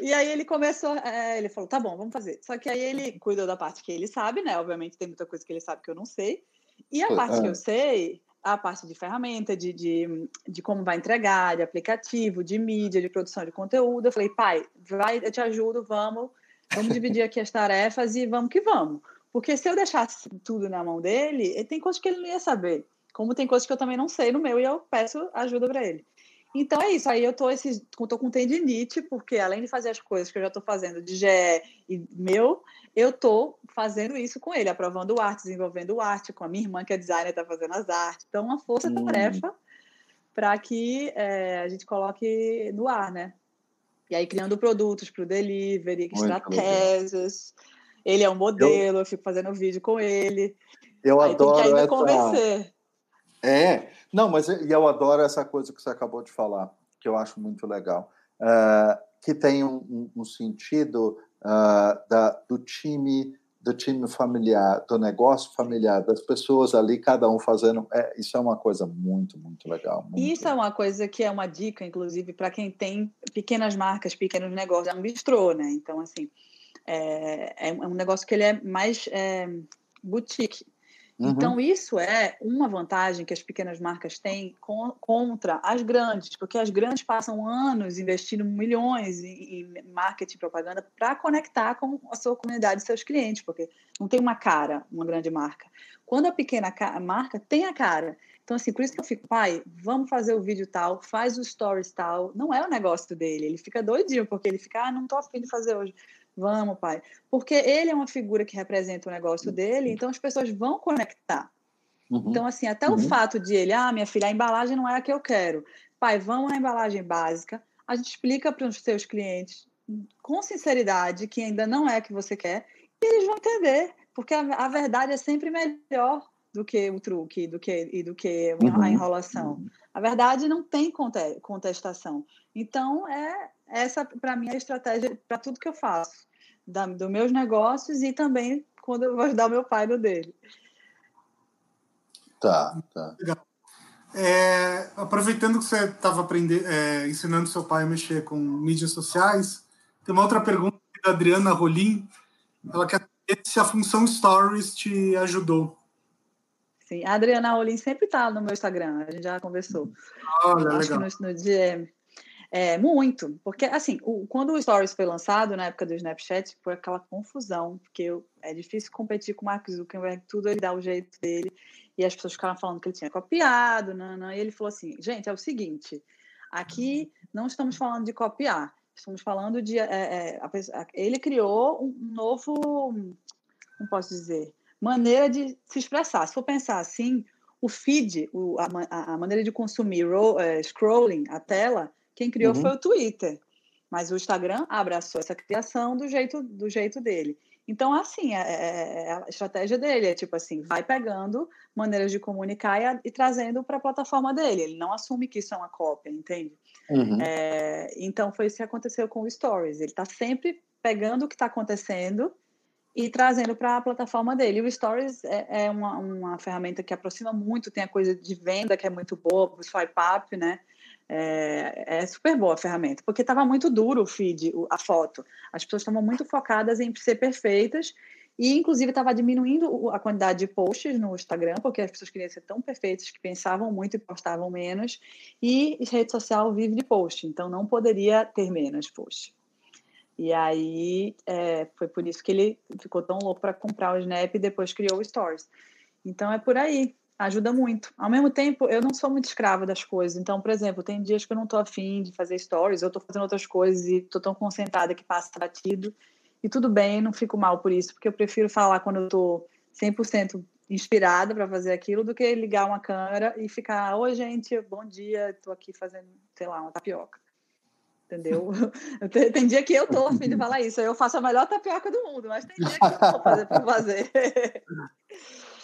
S1: e, aí ele começou, é, ele falou, tá bom, vamos fazer. Só que aí ele cuidou da parte que ele sabe, né? Obviamente tem muita coisa que ele sabe que eu não sei. E a parte que eu sei, a parte de ferramenta, de, de, de, como vai entregar, de aplicativo, de mídia, de produção de conteúdo. Eu falei, pai, vai, eu te ajudo, vamos, vamos dividir aqui as tarefas e vamos que vamos. Porque se eu deixasse tudo na mão dele, tem coisas que ele não ia saber. Como tem coisas que eu também não sei no meu e eu peço ajuda para ele. Então é isso. Aí eu tô, tô com tendinite, porque além de fazer as coisas que eu já estou fazendo de GE e meu, eu tô fazendo isso com ele, aprovando arte, desenvolvendo arte, com a minha irmã, que é designer, está fazendo as artes. Então, uma força-tarefa hum. para que é, a gente coloque no ar, né? E aí, criando produtos para o delivery, Muito estratégias. Legal. Ele é um modelo, eu, eu, fico fazendo vídeo com ele.
S2: Eu aí adoro
S1: tem que
S2: essa...
S1: convencer.
S2: É, não, mas eu adoro essa coisa que você acabou de falar, que eu acho muito legal. Uh, que tem um, um sentido uh, da, do time do time familiar, do negócio familiar, das pessoas ali, cada um fazendo. É, isso é uma coisa muito, muito legal. Muito
S1: isso
S2: legal.
S1: é uma coisa que é uma dica, inclusive, para quem tem pequenas marcas, pequenos negócios. É um bistrô, né? Então, assim, é, é um negócio que ele é mais é, boutique. Uhum. Então, isso é uma vantagem que as pequenas marcas têm com, contra as grandes, porque as grandes passam anos investindo milhões em, em marketing e propaganda para conectar com a sua comunidade e seus clientes, porque não tem uma cara, uma grande marca. Quando a pequena marca tem a cara. Então, assim, por isso que eu fico, pai, vamos fazer o vídeo tal, faz o stories tal. Não é o negócio dele, ele fica doidinho, porque ele fica, ah, não tô afim de fazer hoje. Vamos, pai. Porque ele é uma figura que representa o negócio dele, então as pessoas vão conectar. Uhum. Então, assim, até uhum. o fato de ele, ah, minha filha, a embalagem não é a que eu quero. Pai, vamos na embalagem básica. A gente explica para os seus clientes com sinceridade que ainda não é a que você quer e eles vão entender, porque a, a verdade é sempre melhor do que o truque do que, e do que uhum. a enrolação. A verdade não tem contestação. Então, é essa, para mim, é a estratégia para tudo que eu faço da, dos meus negócios e também quando eu vou ajudar o meu pai no dele.
S2: Tá, tá.
S3: Legal. É, aproveitando que você estava é, ensinando seu pai a mexer com mídias sociais, tem uma outra pergunta da Adriana Rolim. Ela quer saber se a função Stories te ajudou.
S1: Sim, a Adriana Rolim sempre está no meu Instagram, a gente já conversou.
S3: Olha,
S1: Acho
S3: legal.
S1: que no, no DM. É, muito, porque assim, o, quando o Stories foi lançado, na época do Snapchat, foi aquela confusão, porque eu, é difícil competir com o Mark Zuckerberg, tudo ele dá o jeito dele, e as pessoas ficaram falando que ele tinha copiado, não, não, e ele falou assim, gente, é o seguinte, aqui não estamos falando de copiar, estamos falando de... É, é, a, ele criou um novo, não posso dizer, maneira de se expressar. Se for pensar assim, o feed, o, a, a, maneira de consumir, roll, é, scrolling, a tela, quem criou uhum. foi o Twitter, mas o Instagram abraçou essa criação do jeito, do jeito dele. Então, assim, é, é, é a estratégia dele é tipo assim, vai pegando maneiras de comunicar e, e trazendo para a plataforma dele. Ele não assume que isso é uma cópia, entende? Uhum. É, então, foi isso que aconteceu com o Stories. Ele está sempre pegando o que está acontecendo e trazendo para a plataforma dele. O Stories é, é uma, uma, ferramenta que aproxima muito, tem a coisa de venda que é muito boa, o swipe up, né? É, é, super boa a ferramenta, porque estava muito duro o feed, a foto. As pessoas estavam muito focadas em ser perfeitas e, inclusive, estava diminuindo a quantidade de posts no Instagram, porque as pessoas queriam ser tão perfeitas que pensavam muito e postavam menos. E rede social vive de post, então não poderia ter menos posts. E aí é, foi por isso que ele ficou tão louco para comprar o Snap e depois criou o Stories. Então é por aí ajuda muito. Ao mesmo tempo, eu não sou muito escrava das coisas. Então, por exemplo, tem dias que eu não estou afim de fazer stories, eu estou fazendo outras coisas e estou tão concentrada que passa batido. E tudo bem, não fico mal por isso, porque eu prefiro falar quando eu estou 100% inspirada para fazer aquilo do que ligar uma câmera e ficar, oi gente, bom dia, estou aqui fazendo, sei lá, uma tapioca. Entendeu? <laughs> Tem, dia que eu tô afim de falar isso, eu faço a melhor tapioca do mundo, mas tem dia que eu vou fazer por fazer. <laughs>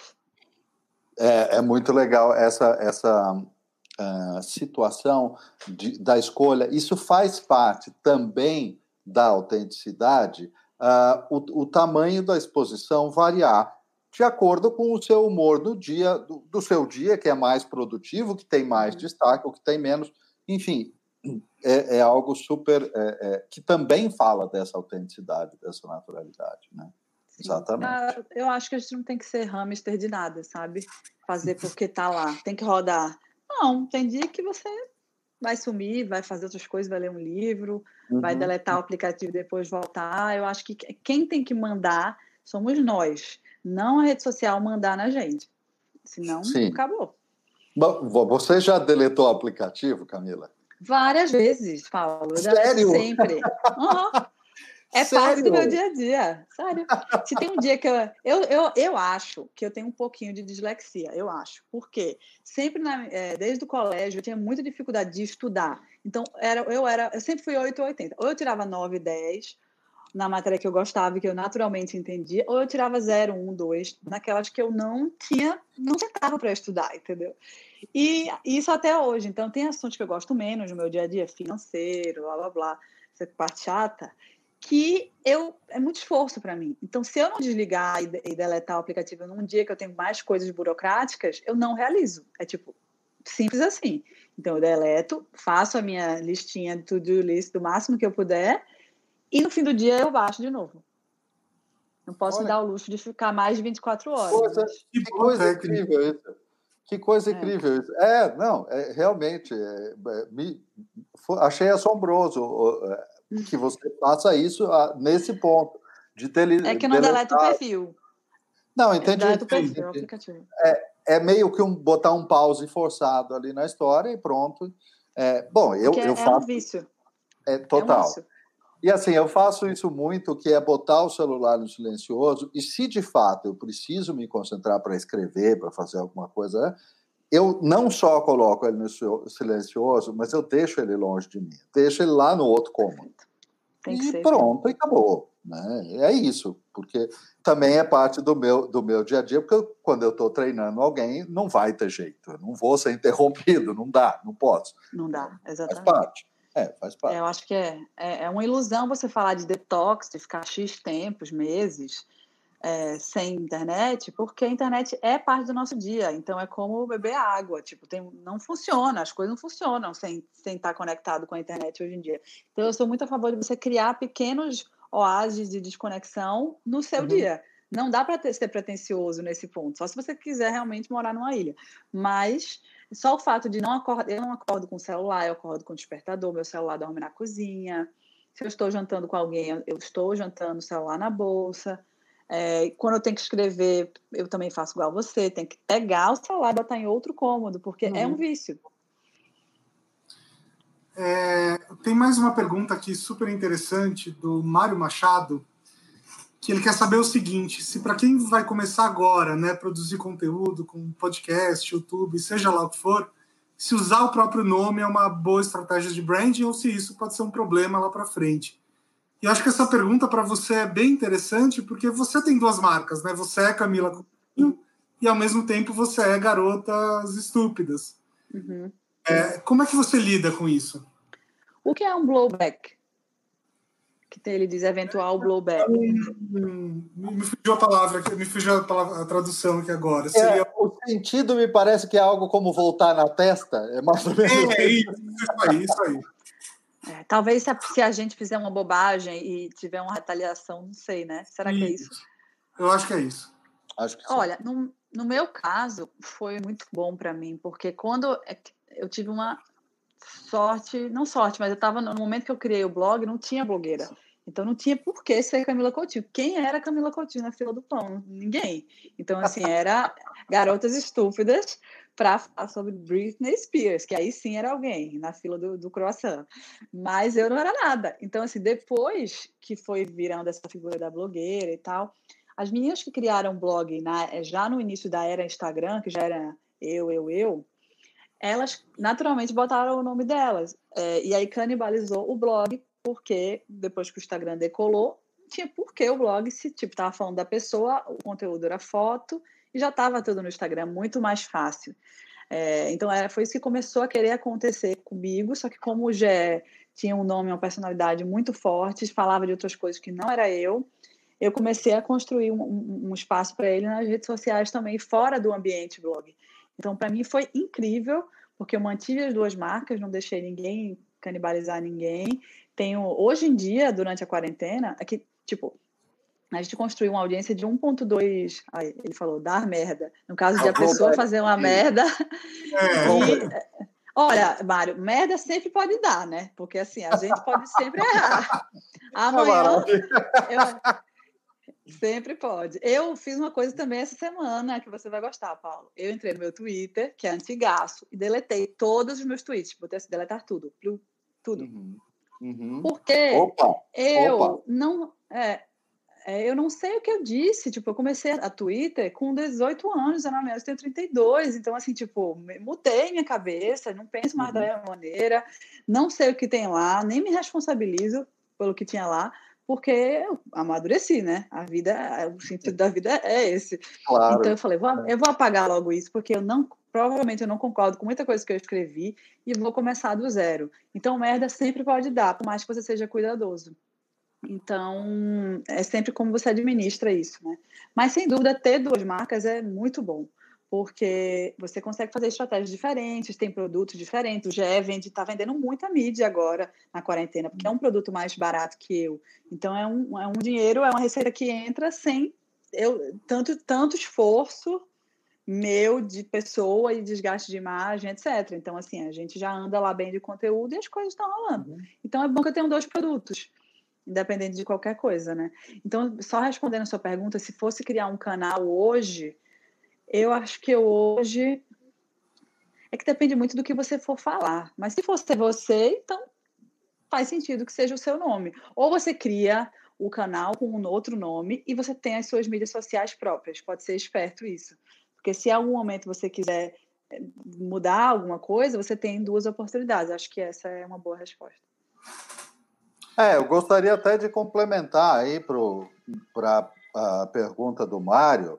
S2: É, é muito legal essa, essa uh, situação de, da escolha. Isso faz parte também da autenticidade, uh, o, o tamanho da exposição variar de acordo com o seu humor do dia, do, do, seu dia, que é mais produtivo, que tem mais uhum. destaque, ou que tem menos. Enfim, é, é algo super. É, é, que também fala dessa autenticidade, dessa naturalidade. Né? Exatamente. Ah,
S1: eu acho que a gente não tem que ser hamster de nada, sabe? Fazer porque tá lá, tem que rodar. Não, tem dia que você vai sumir, vai fazer outras coisas, vai ler um livro, uhum. vai deletar o aplicativo e depois voltar. Eu acho que quem tem que mandar somos nós, não a rede social mandar na gente. Senão, Sim. acabou.
S2: Você já deletou o aplicativo, Camila?
S1: Várias vezes, Paulo.
S2: Sério?
S1: Sempre. <laughs> Uhum. É Sério? parte do meu dia a dia, sério. Se tem um dia que eu, eu, eu, eu acho que eu tenho um pouquinho de dislexia, eu acho. Por quê? Sempre, na, é, desde o colégio, eu tinha muita dificuldade de estudar. Então, era, eu era, eu sempre fui 8 ou 80. Ou eu tirava 9, 10 na matéria que eu gostava e que eu naturalmente entendia, ou eu tirava 0, 1, 2 naquelas que eu não tinha, não sentava para estudar, entendeu? E isso até hoje. Então, tem assuntos que eu gosto menos no meu dia a dia, financeiro, blá blá blá, essa parte chata que eu é muito esforço para mim. Então, se eu não desligar e, e deletar o aplicativo num dia que eu tenho mais coisas burocráticas, eu não realizo. É tipo simples assim. Então, eu deleto, faço a minha listinha de to-do list do máximo que eu puder e no fim do dia eu baixo de novo. Não posso Olha, dar o luxo de ficar mais de 24 horas.
S2: Coisa, que coisa incrível isso. Que coisa é. incrível isso. É, não, é, realmente, é, é me, foi, achei assombroso que você faça isso ah, nesse ponto. De ter,
S1: é que não deleta o perfil.
S2: Não, entendi. Deleta o perfil, aplicativo. É, é meio que um, botar um pause forçado ali na história e pronto. É, bom, eu, eu faço.
S1: É um vício.
S2: É total. É um vício. E assim, eu faço isso muito, que é botar o celular no silencioso, e se de fato eu preciso me concentrar para escrever, para fazer alguma coisa, eu não só coloco ele no silencioso, mas eu deixo ele longe de mim. Deixo ele lá no outro cômodo. e ser. pronto, e acabou. Né? É isso, porque também é parte do meu, do meu dia a dia, porque eu, quando eu estou treinando alguém, não vai ter jeito. Eu não vou ser <laughs> interrompido, não dá, não posso.
S1: Não dá, exatamente.
S2: Faz parte. É, faz parte.
S1: É, eu acho que é, é, é, uma ilusão você falar de detox, de ficar X tempos, meses, é, sem internet, porque a internet é parte do nosso dia. Então é como beber água, tipo, tem, não funciona, as coisas não funcionam sem, sem estar conectado com a internet hoje em dia. Então eu sou muito a favor de você criar pequenos oásis de desconexão no seu uhum. dia. Não dá para ser pretencioso nesse ponto, só se você quiser realmente morar numa ilha. Mas só o fato de não acordar, eu não acordo com o celular, eu acordo com o despertador, meu celular dorme na cozinha. Se eu estou jantando com alguém, eu estou jantando o celular na bolsa. É, quando eu tenho que escrever, eu também faço igual você, tem que pegar o celular e botar em outro cômodo, porque uhum. é um uhum. vício.
S3: É, tem mais uma pergunta aqui super interessante do Mário Machado, que ele quer saber o seguinte: se para quem vai começar agora, né, produzir conteúdo com podcast, YouTube, seja lá o que for, se usar o próprio nome é uma boa estratégia de branding ou se isso pode ser um problema lá para frente. E acho que essa pergunta para você é bem interessante, porque você tem duas marcas, né? Você é Camila Coutinho e, ao mesmo tempo, você é Garotas Estúpidas. Uhum. É, como é que você lida com isso?
S1: O que é um blowback? Que ele diz eventual blowback.
S3: Hum, me fugiu a palavra, me fugiu a, palavra, a tradução aqui agora. É, Seria... É,
S2: o sentido me parece que é algo como voltar na testa. É mais ou menos.
S3: É, é isso, isso aí, isso aí.
S1: É, talvez se a, se a, gente fizer uma bobagem e tiver uma retaliação, não sei, né? Será que é isso?
S3: Eu acho que é isso.
S2: Acho que
S1: Olha, no, no meu caso, foi muito bom para mim, porque quando é eu tive uma sorte, não sorte, mas eu estava no momento que eu criei o blog, não tinha blogueira. Então não tinha por que ser Camila Coutinho. Quem era Camila Coutinho na fila do pão? Ninguém. Então, assim, era garotas estúpidas para falar sobre Britney Spears, que aí sim era alguém na fila do, do croissant. Mas eu não era nada. Então, assim, depois que foi virando essa figura da blogueira e tal, As meninas que criaram blog na, já no início da era Instagram, que já era eu, eu, eu, elas naturalmente botaram o nome delas. É, e aí canibalizou o blog, porque depois que o Instagram decolou, tinha por que o blog se tipo estava falando da pessoa, o conteúdo era foto e já estava tudo no Instagram, muito mais fácil. É, então era, foi isso que começou a querer acontecer comigo, só que como o Gé tinha um nome, uma personalidade muito forte, falava de outras coisas que não era eu, eu comecei a construir um, um, um espaço para ele nas redes sociais também, fora do ambiente blog. Então, para mim foi incrível, porque eu mantive as duas marcas, não deixei ninguém canibalizar ninguém. Tenho, hoje em dia, durante a quarentena, aqui, tipo, a gente construiu uma audiência de 1.2, ele falou, dar merda. No caso de a pessoa fazer uma merda. É. E, olha, Mário, merda sempre pode dar, né? Porque assim, a gente pode sempre errar. <laughs> Amanhã. Eu, sempre pode. Eu fiz uma coisa também essa semana que você vai gostar, Paulo. Eu entrei no meu Twitter, que é antigaço, e deletei todos os meus tweets. Botei assim, deletar tudo. Tudo. Uhum. Uhum. Porque opa, eu opa. não. É, é, eu não sei o que eu disse, tipo, eu comecei a Twitter com 18 anos, eu não eu tenho 32, então, assim, tipo, mudei minha cabeça, não penso mais uhum. da mesma maneira, não sei o que tem lá, nem me responsabilizo pelo que tinha lá, porque eu amadureci, né? A vida, o sentido da vida é esse. Claro. Então eu falei, vou, eu vou apagar logo isso, porque eu não, provavelmente eu não concordo com muita coisa que eu escrevi e vou começar do zero. Então merda sempre pode dar, por mais que você seja cuidadoso. Então, é sempre como você administra isso, né? Mas, sem dúvida, ter duas marcas é muito bom, porque você consegue fazer estratégias diferentes, tem produtos diferentes. O GE vende, está vendendo muita mídia agora na quarentena, porque é um produto mais barato que eu. Então, é um, é um dinheiro, é uma receita que entra sem eu, tanto, tanto esforço meu de pessoa e desgaste de imagem, etc. Então, assim, a gente já anda lá bem de conteúdo e as coisas estão rolando. Uhum. Então, é bom que eu tenha dois produtos independente de qualquer coisa, né? Então, só respondendo a sua pergunta, se fosse criar um canal hoje, eu acho que hoje é que depende muito do que você for falar. Mas se fosse você, então faz sentido que seja o seu nome. Ou você cria o canal com um outro nome e você tem as suas mídias sociais próprias. Pode ser esperto isso. Porque se em algum momento você quiser eh, mudar alguma coisa, você tem duas oportunidades. Acho que essa é uma boa resposta.
S2: É, eu gostaria até de complementar aí para a pergunta do Mário.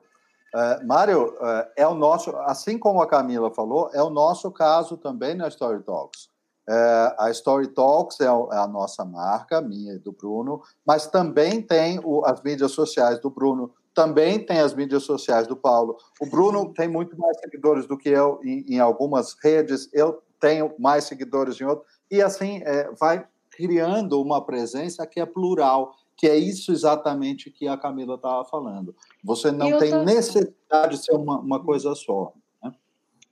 S2: Uh, Mário, uh, é o nosso, assim como a Camila falou, é o nosso caso também na Story Talks. Uh, a Story Talks é, é, a nossa marca, minha e do Bruno, mas também tem o, as mídias sociais do Bruno, também tem as mídias sociais do Paulo. O Bruno tem muito mais seguidores do que eu em, em algumas redes, eu tenho mais seguidores em outras, e assim é, vai criando uma presença que é plural, que é isso exatamente que a Camila estava falando. Você não tem necessidade de ser uma, uma coisa só. Né?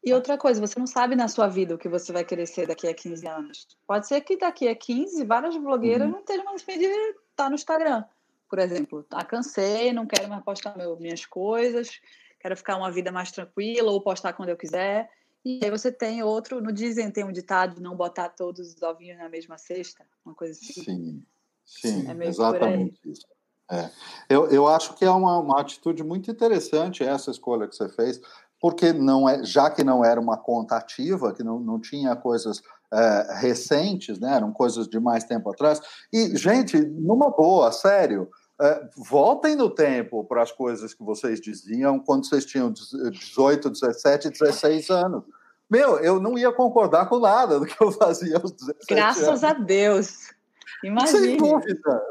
S1: E outra coisa, você não sabe na sua vida o que você vai querer ser daqui a 15 anos. Pode ser que daqui a 15, várias blogueiras uhum. não estejam mais fim de estar tá no Instagram, por exemplo. Ah, cansei, não quero mais postar meu, minhas coisas, quero ficar uma vida mais tranquila ou postar quando eu quiser. E aí você tem outro, no dizem, tem um ditado, não botar todos os ovinhos na mesma cesta, uma coisa assim.
S2: Sim, sim, é exatamente isso. É. Eu, eu acho que é uma, uma atitude muito interessante essa escolha que você fez, porque não é, já que não era uma conta ativa, que não, não tinha coisas é, recentes, né, eram coisas de mais tempo atrás. E, gente, numa boa, sério, é, voltem no tempo para as coisas que vocês diziam quando vocês tinham 18, 17, 16 anos. Meu, eu não ia concordar com nada do que eu fazia aos 17
S1: Graças
S2: anos.
S1: a Deus. Imagina. Sem dúvida.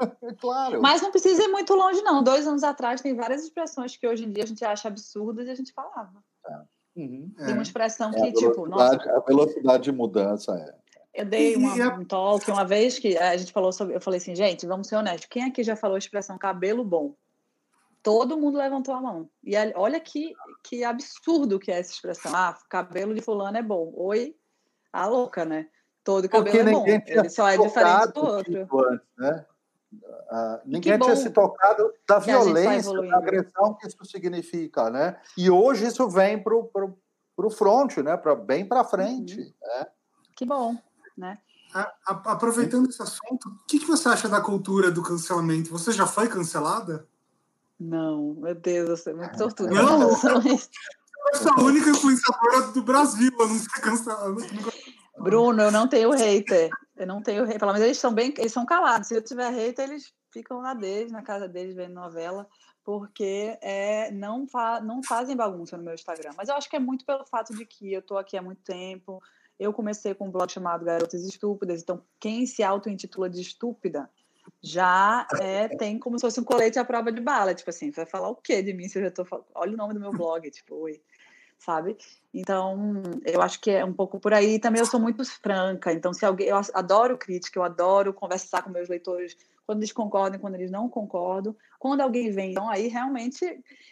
S1: <laughs>
S2: claro.
S1: Mas não precisa ir muito longe, não. Dois anos atrás tem várias expressões que hoje em dia a gente acha absurdas e a gente falava. É. Uhum. Tem uma expressão é, que, tipo, nossa.
S2: A velocidade de mudança é.
S1: Eu dei uma, um talk uma vez que a gente falou sobre. Eu falei assim, gente, vamos ser honestos. Quem aqui já falou a expressão cabelo bom? Todo mundo levantou a mão. E olha que, que absurdo que é essa expressão. Ah, cabelo de fulano é bom. Oi, a louca, né? Todo cabelo Porque é bom. Ele só é diferente do outro. Antes, né?
S2: Uh, ninguém tinha se tocado da violência, da agressão que isso significa, né? E hoje isso vem para o front, né? Pra, bem para frente. Uhum. Né?
S1: Que bom né? A,
S3: a, aproveitando esse assunto, o que, que você acha da cultura do cancelamento? Você já foi cancelada?
S1: Não, meu Deus, eu muito tortura.
S3: Não, <laughs> eu sou a única influenciadora do Brasil, eu não sei cancelar.
S1: Bruno, eu não tenho hater. Eu não tenho hater. Pelo menos eles são bem, eles são calados. Se eu tiver hater, eles ficam lá deles, na casa deles, vendo novela, porque é, não, fa não fazem bagunça no meu Instagram. Mas eu acho que é muito pelo fato de que eu estou aqui há muito tempo. Eu comecei com um blog chamado Garotas Estúpidas, então quem se auto-intitula de estúpida já é, tem como se fosse um colete à prova de bala. Tipo assim, vai falar o quê de mim se eu já tô falando? Olha o nome do meu blog, <laughs> tipo, oi, sabe? Então, eu acho que é um pouco por aí. Também eu sou muito franca, então se alguém. Eu adoro crítica, eu adoro conversar com meus leitores quando eles concordam, quando eles não concordam. Quando alguém vem, então aí realmente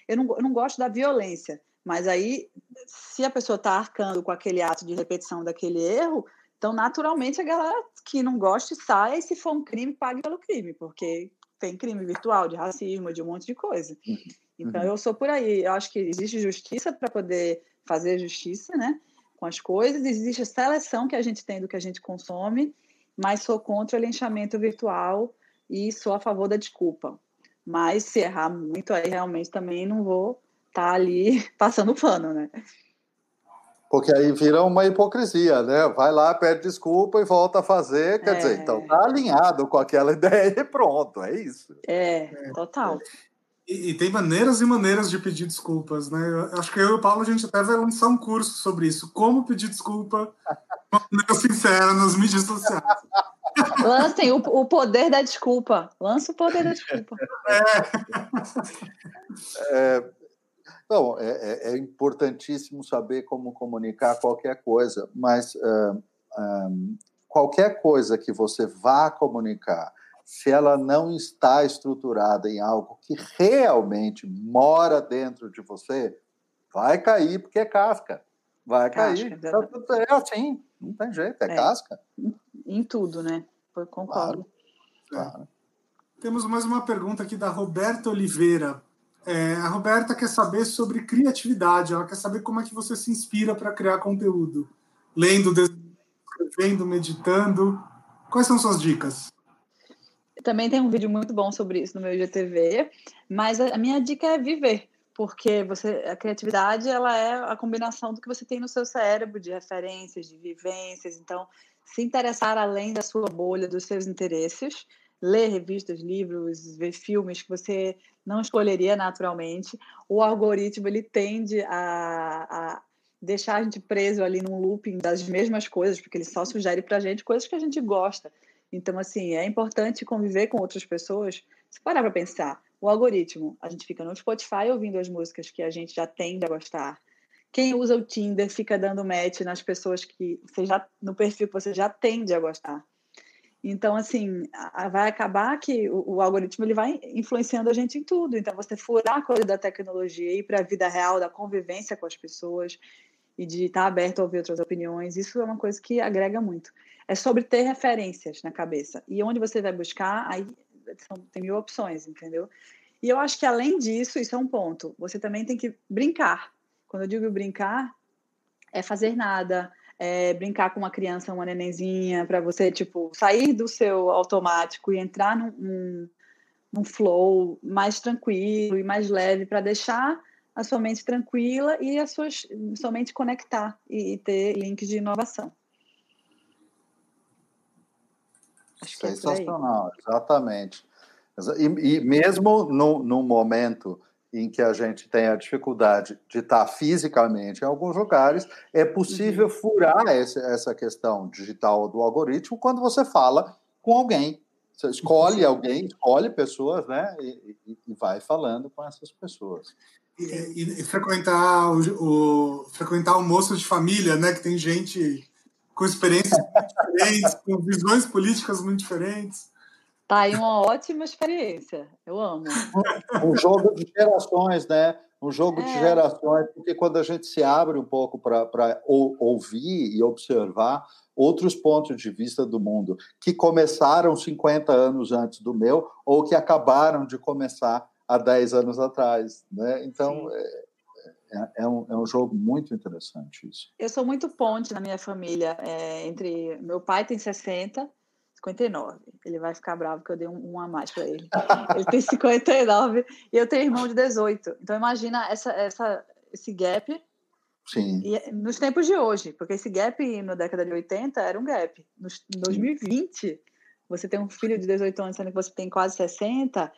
S1: eu não, eu não gosto da violência. Mas aí, se a pessoa está arcando com aquele ato de repetição daquele erro, então, naturalmente, a galera que não gosta sai, e se for um crime, pague pelo crime, porque tem crime virtual, de racismo, de um monte de coisa. Uhum. Então, uhum. eu sou por aí. Eu acho que existe justiça para poder fazer justiça, né? Com as coisas, existe a seleção que a gente tem do que a gente consome, mas sou contra o linchamento virtual e sou a favor da desculpa. Mas se errar muito, aí realmente também não vou tá ali <laughs> passando pano, né?
S2: Porque aí vira uma hipocrisia, né? Vai lá, pede desculpa e volta a fazer. Quer é. dizer, então tá alinhado com aquela <laughs> ideia e pronto, é isso.
S1: É, total.
S3: E, e, tem maneiras e maneiras de pedir desculpas, né? Eu, acho que eu e o Paulo a gente até vai lançar um curso sobre isso. Como pedir desculpa de maneira sincera nas mídias sociais.
S1: Lancem o, o poder da desculpa. Lança o poder da desculpa.
S2: É. é não, é, é, é, importantíssimo saber como comunicar qualquer coisa, mas uh, um, qualquer coisa que você vá comunicar, se ela não está estruturada em algo que realmente mora dentro de você, vai cair porque é casca. Vai cair. Casca, é assim, não tem jeito, é, é, casca.
S1: Em tudo, né? Eu concordo.
S3: Claro, claro. Temos mais uma pergunta aqui da Roberta Oliveira. É, a Roberta quer saber sobre criatividade, ela quer saber como é que você se inspira para criar conteúdo. Lendo, escrevendo, meditando. Quais são suas dicas?
S1: Também tem um vídeo muito bom sobre isso no meu IGTV, mas a minha dica é viver, porque você a criatividade ela é a combinação do que você tem no seu cérebro de referências, de vivências, então se interessar além da sua bolha, dos seus interesses, ler revistas, livros, ver filmes que você não escolheria naturalmente. O algoritmo ele tende a, a deixar a gente preso ali num looping das mesmas coisas, porque ele só sugere para a gente coisas que a gente gosta. Então, assim, é importante conviver com outras pessoas. Se parar para pensar, o algoritmo, a gente fica no Spotify ouvindo as músicas que a gente já tende a gostar. Quem usa o Tinder fica dando match nas pessoas que você já no perfil que você já tende a gostar. Então, assim, vai acabar que o, o, algoritmo ele vai influenciando a gente em tudo. Então, você furar a coisa da tecnologia e ir para a vida real, da convivência com as pessoas e de estar aberto a ouvir outras opiniões, isso é uma coisa que agrega muito. É sobre ter referências na cabeça. E onde você vai buscar, aí são, tem mil opções, entendeu? E eu acho que, além disso, isso é um ponto. Você também tem que brincar. Quando eu digo brincar, é fazer nada, é, brincar com uma criança, uma nenenzinha, para você, tipo, sair do seu automático e entrar num, num, num flow mais tranquilo e mais leve, para deixar a sua mente tranquila e a sua, sua mente conectar e, e ter links de inovação.
S2: Acho que é Sensacional, é exatamente. E, e mesmo no momento em que a gente tem a dificuldade de estar fisicamente em alguns lugares, é possível uhum. furar esse, essa questão digital do algoritmo quando você fala com alguém. Você escolhe uhum. alguém, escolhe pessoas, né? E, e, e vai falando com essas pessoas.
S3: E, e frequentar o, o, frequentar almoço de família, né? Que tem gente com experiências muito diferentes, com visões políticas muito diferentes.
S1: Tá aí uma ótima experiência. Eu amo.
S2: Um jogo de gerações, né? Um jogo é. de gerações, porque quando a gente se abre um pouco para ou, ouvir e observar outros pontos de vista do mundo, que começaram 50 anos antes do meu, ou que acabaram de começar há 10 anos atrás. Né? Então, é, é, é, um, é um jogo muito interessante isso.
S1: Eu sou muito ponte na minha família. É, entre Meu pai tem 60 59. Ele vai ficar bravo que eu dei um, um a mais para ele. Ele tem 59 e eu tenho irmão de 18. Então imagina essa, essa, esse gap.
S2: Sim.
S1: E, nos tempos de hoje, porque esse gap na década de 80 era um gap. Nos, em 2020, você tem um filho de 18 anos, sendo que você tem quase 60,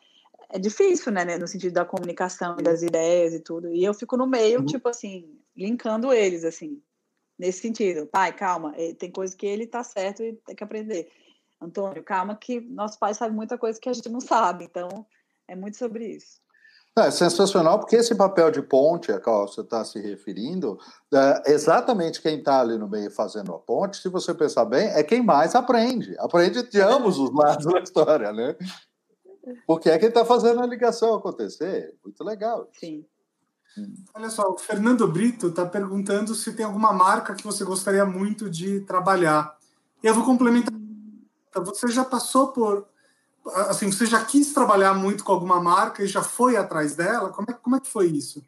S1: é difícil, né, no sentido da comunicação, das ideias e tudo. E eu fico no meio, uhum. tipo assim, linkando eles, assim, nesse sentido. Pai, calma, eh, tem coisa que ele tá certo e tem que aprender. Antônio, calma que nosso pai sabe muita coisa que a gente não sabe, então é muito sobre isso.
S2: É sensacional, porque esse papel de ponte a qual você está se referindo, é exatamente quem está ali no meio fazendo a ponte, se você pensar bem, é quem mais aprende. Aprende de ambos os lados da história, né? Porque é quem está fazendo a ligação acontecer. Muito legal.
S1: Sim.
S3: Olha só, o Fernando Brito está perguntando se tem alguma marca que você gostaria muito de trabalhar. E eu vou complementar. Você já passou por. Assim, você já quis trabalhar muito com alguma marca e já foi atrás dela? Como é, como é que foi isso?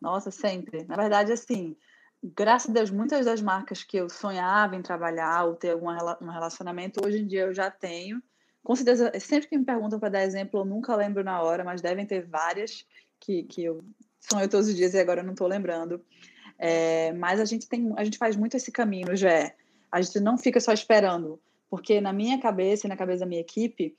S1: Nossa, sempre. Na verdade, assim, graças a Deus, muitas das marcas que eu sonhava em trabalhar ou ter algum um relacionamento, hoje em dia eu já tenho. Com certeza, sempre que me perguntam para dar exemplo, eu nunca lembro na hora, mas devem ter várias que, que eu sonho todos os dias e agora não estou lembrando. É, mas a gente tem, a gente faz muito esse caminho, já A gente não fica só esperando, porque na minha cabeça e na cabeça da minha equipe,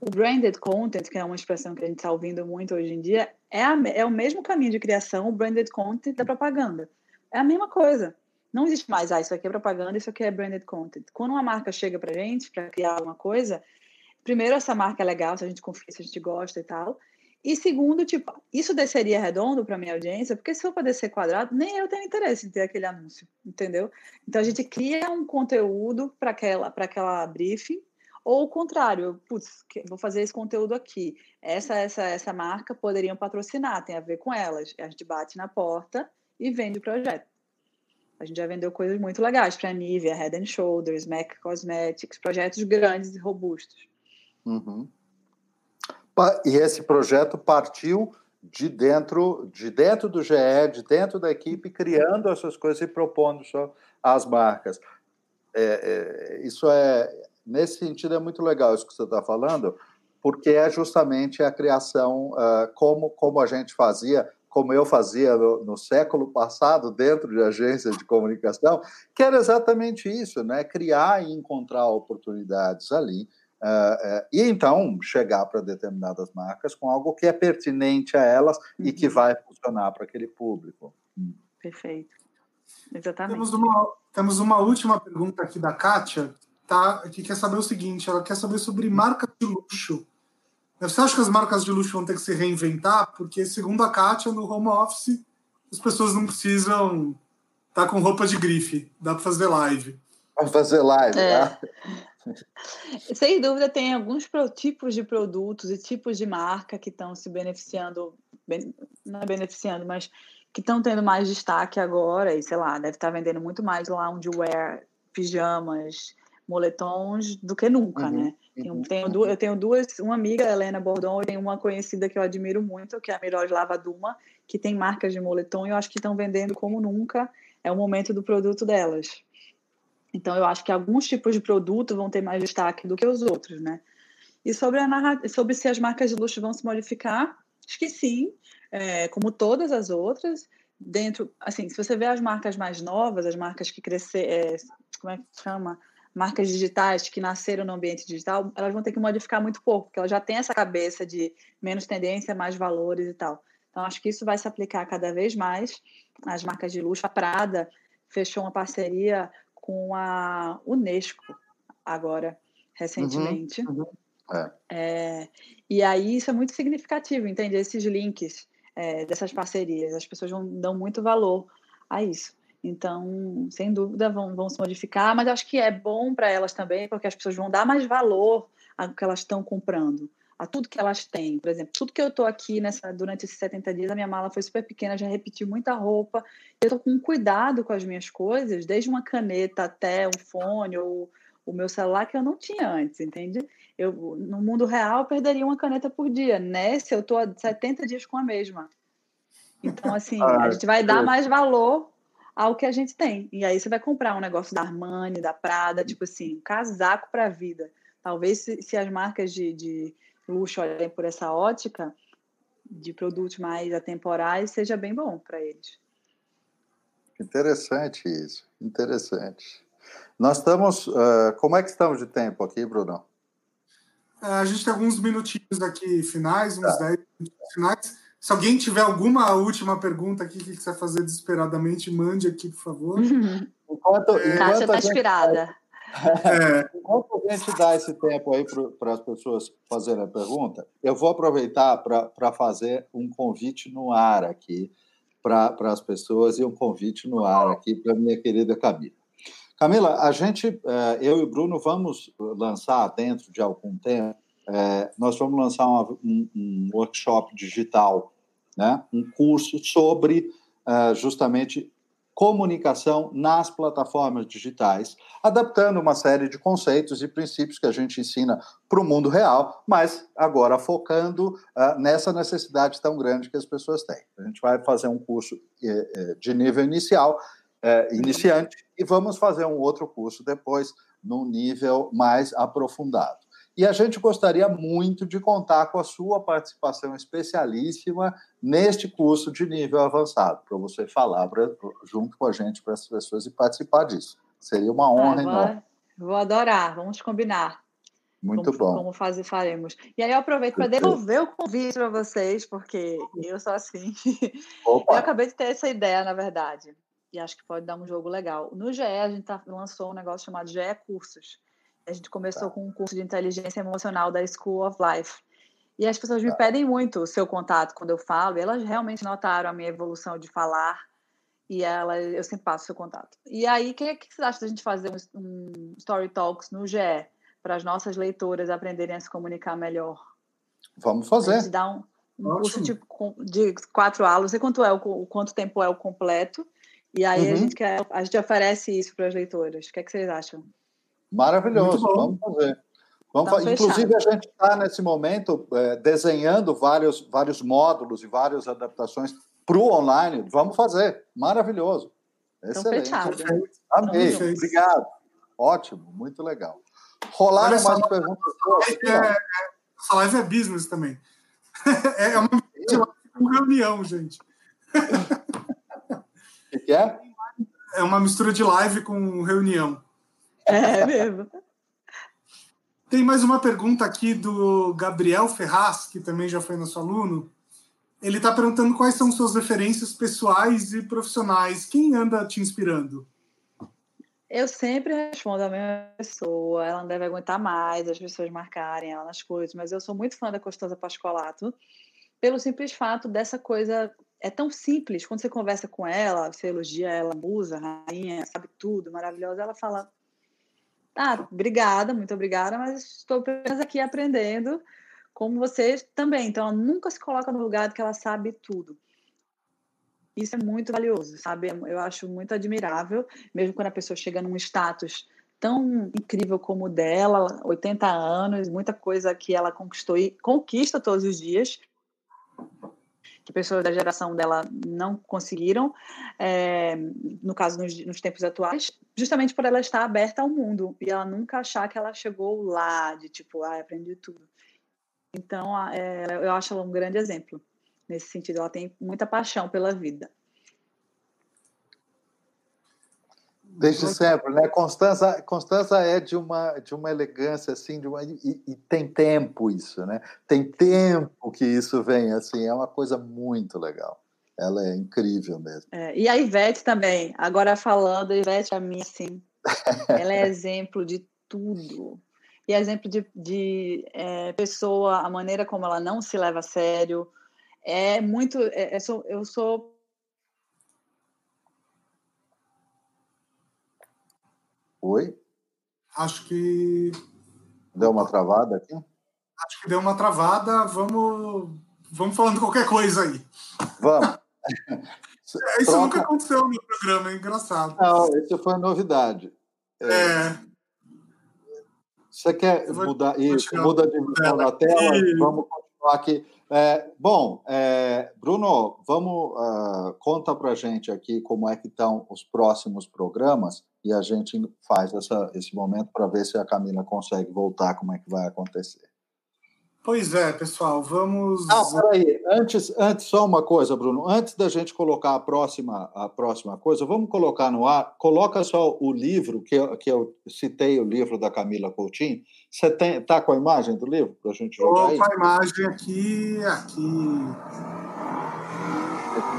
S1: o branded content, que é uma expressão que a gente está ouvindo muito hoje em dia, é, a, é o mesmo caminho de criação, o branded content da propaganda. É a mesma coisa. Não existe mais, ah, isso aqui é propaganda, isso aqui é branded content. Quando uma marca chega para gente para criar uma coisa, primeiro essa marca é legal, se a gente confia, se a gente gosta e tal. E segundo, tipo, isso desceria redondo para minha audiência, porque se for para descer quadrado, nem eu tenho interesse em ter aquele anúncio, entendeu? Então a gente cria um conteúdo para aquela, para aquela briefing, ou o contrário, putz, vou fazer esse conteúdo aqui. Essa, essa, essa marca poderiam patrocinar, tem a ver com elas. A gente bate na porta e vende o projeto. A gente já vendeu coisas muito legais para a Nivea, Head and Shoulders, MAC Cosmetics, projetos grandes e robustos.
S2: Uhum. E esse projeto partiu de dentro, de dentro do GE, de dentro da equipe, criando essas coisas e propondo só as marcas. É, é, isso é, nesse sentido, é muito legal isso que você está falando, porque é justamente a criação, uh, como, como a gente fazia como eu fazia no, no, século passado dentro de agências de comunicação, que era exatamente isso, né? Criar e encontrar oportunidades ali uh, uh, e então chegar para determinadas marcas com algo que é pertinente a elas uhum. e que uhum. vai funcionar para aquele público.
S1: Perfeito. Exatamente.
S3: Temos uma, temos uma última pergunta aqui da Kátia, tá? que quer saber o seguinte: ela quer saber sobre marcas de luxo. Você acha que as marcas de luxo vão ter que se reinventar? Porque, segundo a Kátia, no home office, as pessoas não precisam estar tá com roupa de grife. Dá para fazer live.
S2: Vamos fazer live, é. Tá?
S1: Sem dúvida, tem alguns tipos de produtos e tipos de marca que estão se beneficiando, não é beneficiando, mas que estão tendo mais destaque agora, e sei lá, deve estar vendendo muito mais loungewear, pijamas, moletons do que nunca, uhum. né? Tenho, tenho duas, eu tenho duas, uma amiga, Helena Bordon, e tenho uma conhecida que eu admiro muito, que é a Miroj Lavaduma, que tem marcas de moletom e eu acho que estão vendendo como nunca. É o momento do produto delas. Então, eu acho que alguns tipos de produto vão ter mais destaque do que os outros, né? E sobre, a sobre se as marcas de luxo vão se modificar, acho que sim, é, como todas as outras. Dentro, assim, se você vê as marcas mais novas, as marcas que cresceram, é, como é que chama? marcas digitais que nasceram no ambiente digital, elas vão ter que modificar muito pouco, porque elas já têm essa cabeça de menos tendência, mais valores e tal. Então, acho que isso vai se aplicar cada vez mais às marcas de luxo. A Prada fechou uma parceria com a Unesco agora, recentemente. Uhum, uhum. É. É, e aí isso é muito significativo, entende? Esses links é, dessas parcerias, as pessoas vão, dão muito valor a isso. Então, sem dúvida, vão, vão se modificar, mas acho que é bom para elas também, porque as pessoas vão dar mais valor ao que elas estão comprando, a tudo que elas têm. Por exemplo, tudo que eu estou aqui nessa, durante esses 70 dias, a minha mala foi super pequena, já repeti muita roupa. Eu estou com cuidado com as minhas coisas, desde uma caneta até um fone ou o meu celular, que eu não tinha antes, entende? Eu, no mundo real, eu perderia uma caneta por dia. Nesse, eu estou há 70 dias com a mesma. Então, assim, <laughs> a gente vai dar mais valor ao que a gente tem. E aí você vai comprar um negócio da Armani, da Prada, tipo assim, um casaco para a vida. Talvez se, se as marcas de, de luxo olhem por essa ótica de produtos mais atemporais, seja bem bom para eles.
S2: Interessante isso, interessante. Nós estamos. Uh, como é que estamos de tempo aqui, Bruno?
S3: É, a gente tem alguns minutinhos aqui finais, uns tá. 10 minutos finais. Se alguém tiver alguma última pergunta aqui que quiser fazer desesperadamente, mande aqui, por favor. <laughs>
S1: Enquanto, é... enquanto Kátia está inspirada.
S2: Enquanto a gente dá esse tempo aí para as pessoas fazerem a pergunta, eu vou aproveitar para fazer um convite no ar aqui para as pessoas e um convite no ar aqui para minha querida Camila. Camila, a gente, é, eu e o Bruno, vamos lançar dentro de algum tempo, é, nós vamos lançar um, um, workshop digital, né? um curso sobre é, justamente comunicação nas plataformas digitais, adaptando uma série de conceitos e princípios que a gente ensina para o mundo real, mas agora focando uh, nessa necessidade tão grande que as pessoas têm. A gente vai fazer um curso eh, eh, de nível inicial, eh, iniciante, e vamos fazer um outro curso depois, num nível mais aprofundado. E a gente gostaria muito de contar com a sua participação especialíssima neste curso de nível avançado, para você falar pra, junto com a gente para as pessoas e participar disso. Seria uma honra ah, vou, enorme.
S1: Vou adorar, vamos combinar.
S2: Muito
S1: como,
S2: bom.
S1: Como fazer, faremos. E aí eu aproveito para devolver o convite para vocês, porque eu sou assim. <laughs> Opa. Eu acabei de ter essa ideia, na verdade. E acho que pode dar um jogo legal. No GE, a gente tá, lançou um negócio chamado GE Cursos a gente começou tá. com um curso de inteligência emocional da School of Life. E as pessoas me tá. pedem muito o seu contato quando eu falo, e elas realmente notaram a minha evolução de falar, e ela, eu sempre passo o seu contato. E aí, o que, que você acha da gente fazer um, um Story Talks no GE, para as nossas leitoras aprenderem a se comunicar melhor?
S2: Vamos fazer. A
S1: gente dá um, um curso de, de, quatro aulas, não sei quanto, é o, quanto tempo é o completo, e aí uhum. a, gente quer, a gente oferece isso para as leitoras. O que, é que vocês acham?
S2: Maravilhoso, vamos fazer. Vamos tá Inclusive, a gente está nesse momento é, desenhando vários, vários módulos e várias adaptações para o online. Vamos fazer. Maravilhoso. Excelente. Amei. Obrigado. Ótimo, muito legal. Rolaram Olha mais perguntas?
S3: É, é, essa live é business também. <laughs> É, é uma reunião, gente. <laughs>
S2: O que é?
S3: É uma mistura de live com reunião. <laughs>
S1: É mesmo.
S3: Tem mais uma pergunta aqui do Gabriel Ferraz, que também já foi nosso aluno. Ele está perguntando quais são suas referências pessoais e profissionais. Quem anda te inspirando?
S1: Eu sempre respondo a mesma pessoa. Ela não deve aguentar mais as pessoas marcarem ela nas coisas, mas eu sou muito fã da Costanza Pascolato, pelo simples fato dessa coisa. É tão simples. Quando você conversa com ela, você elogia ela, musa, rainha, sabe tudo, maravilhosa. Ela fala ah, obrigada, muito obrigada, mas estou apenas aqui aprendendo como você também. Então, ela nunca se coloca no lugar de que ela sabe tudo. Isso é muito valioso, sabe? Eu acho muito admirável, mesmo quando a pessoa chega num status tão incrível como o dela, 80 anos, muita coisa que ela conquistou e conquista todos os dias que pessoas da geração dela não conseguiram, é, no caso, nos, nos, tempos atuais, justamente por ela estar aberta ao mundo e ela nunca achar que ela chegou lá, de tipo, ah, aprendi tudo. Então, é, eu acho ela um grande exemplo nesse sentido. Ela tem muita paixão pela vida.
S2: Desde sempre, né? Constança, Constança é de uma, de uma elegância, assim, de uma, e, e, tem tempo isso, né? Tem tempo que isso vem, assim, é uma coisa muito legal. Ela é incrível mesmo.
S1: É, e a Ivete também, agora falando, a Ivete, a mim, assim, ela é <laughs> exemplo de tudo. E é exemplo de, de é, pessoa, a maneira como ela não se leva a sério. É muito. É, é eu sou
S2: Oi?
S3: Acho que.
S2: Deu uma travada aqui?
S3: Acho que deu uma travada. Vamos, vamos falando qualquer coisa aí.
S2: Vamos. <laughs>
S3: Isso Troca... nunca aconteceu no programa, é engraçado.
S2: Não, isso foi novidade.
S3: É. é...
S2: Você quer vou, mudar isso? Muda a dimensão da tela? E... Vamos continuar aqui. É, bom, é, Bruno, vamos uh, conta para gente aqui como é que estão os próximos programas e a gente faz essa, esse momento para ver se a Camila consegue voltar, como é que vai acontecer.
S3: Pois é, pessoal, vamos.
S2: Ah, peraí, antes, antes, só uma coisa, Bruno. Antes da gente colocar a próxima, a próxima coisa, vamos colocar no ar. Coloca só o livro, que eu, que eu citei, o livro da Camila Coutinho. Você tem, tá com a imagem do livro para a gente jogar
S3: Estou com a imagem aqui, aqui.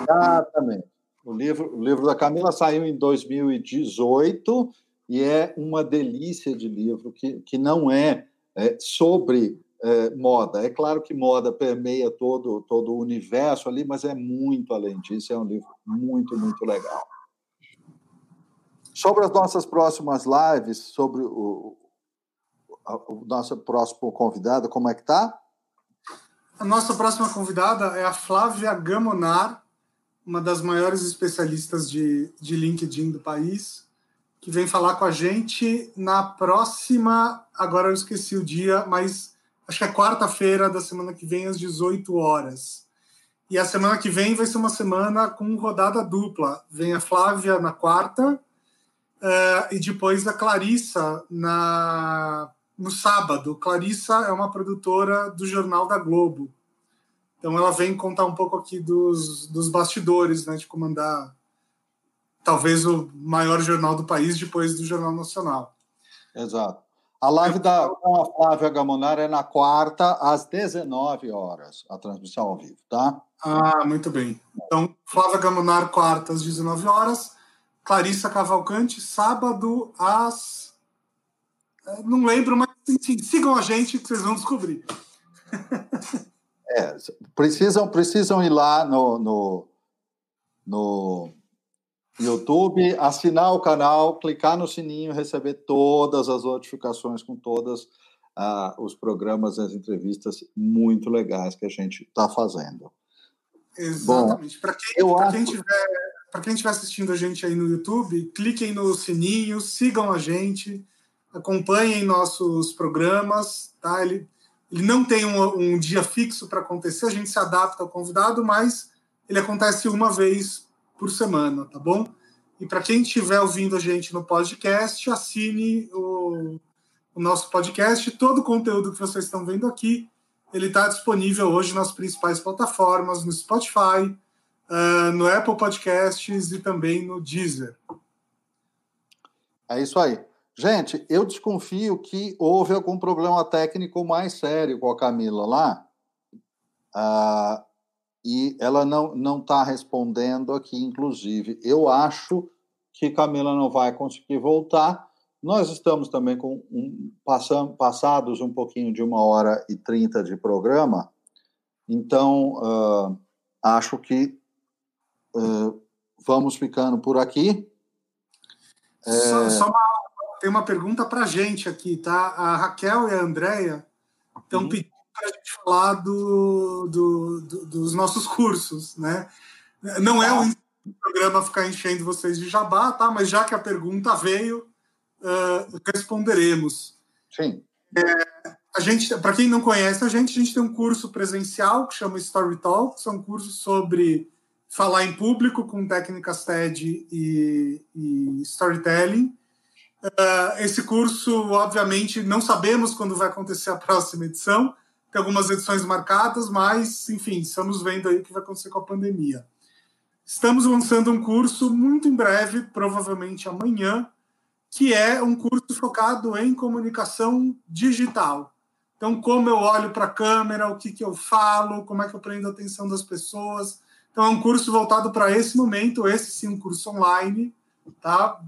S2: Exatamente. O livro, o livro da Camila saiu em 2018 e é uma delícia de livro que, que não é, é sobre é, moda. É claro que moda permeia todo, todo o universo ali, mas é muito além disso. É um livro muito, muito legal. Sobre as nossas próximas lives, sobre o, o nosso próximo convidado, como é que tá?
S3: A nossa próxima convidada é a Flávia Gamonar, uma das maiores especialistas de, de LinkedIn do país, que vem falar com a gente na próxima. Agora eu esqueci o dia, mas acho que é quarta-feira da semana que vem, às 18 horas. E a semana que vem vai ser uma semana com rodada dupla. Vem a Flávia na quarta uh, e depois a Clarissa na, no sábado. Clarissa é uma produtora do Jornal da Globo. Então ela vem contar um pouco aqui dos, dos bastidores, né, de comandar talvez o maior jornal do país depois do Jornal Nacional.
S2: Exato. A live da, com a Flávia Gamonara é na quarta, às 19 horas, a transmissão ao vivo, tá?
S3: Ah, muito bem. Então, Flávia Gamonar, quarta, às 19 horas. Clarissa Cavalcante, sábado, às. É, não lembro, mas enfim, sigam a gente que vocês vão descobrir. <laughs>
S2: É, precisam, precisam ir lá no, no, no YouTube, assinar o canal, clicar no sininho, receber todas as notificações com todos uh, os programas, as entrevistas muito legais que a gente está fazendo.
S3: Exatamente. Para quem, acho... quem tiver para quem estiver assistindo a gente aí no YouTube, cliquem no sininho, sigam a gente, acompanhem nossos programas, tá? Ele, ele não tem um, um dia fixo para acontecer, a gente se adapta ao convidado, mas ele acontece uma vez por semana, tá bom? E para quem estiver ouvindo a gente no podcast, assine o, o nosso podcast. Todo o conteúdo que vocês estão vendo aqui, ele está disponível hoje nas principais plataformas, no Spotify, uh, no Apple Podcasts e também no Deezer.
S2: É isso aí. Gente, eu desconfio que houve algum problema técnico mais sério com a Camila lá. Uh, e ela não está respondendo aqui, inclusive. Eu acho que Camila não vai conseguir voltar. Nós estamos também com um, passam, passados um pouquinho de uma hora e trinta de programa, então uh, acho que uh, vamos ficando por aqui.
S3: Só, é... só uma, tem uma pergunta para a gente aqui, tá? A Raquel e a Andrea estão uhum. pedindo para a gente falar do, do, do, dos nossos cursos, né? Não é o programa ficar enchendo vocês de jabá, tá? Mas já que a pergunta veio, uh, responderemos.
S2: Sim.
S3: É, a gente, para quem não conhece a gente, a gente tem um curso presencial que chama Story Talk, são cursos sobre falar em público com técnicas TED e, e storytelling. Uh, esse curso, obviamente, não sabemos quando vai acontecer a próxima edição, tem algumas edições marcadas, mas, enfim, estamos vendo aí o que vai acontecer com a pandemia. Estamos lançando um curso muito em breve, provavelmente amanhã, que é um curso focado em comunicação digital. Então, como eu olho para a câmera, o que, que eu falo, como é que eu prendo a atenção das pessoas. Então, é um curso voltado para esse momento, esse sim, um curso online. Tá?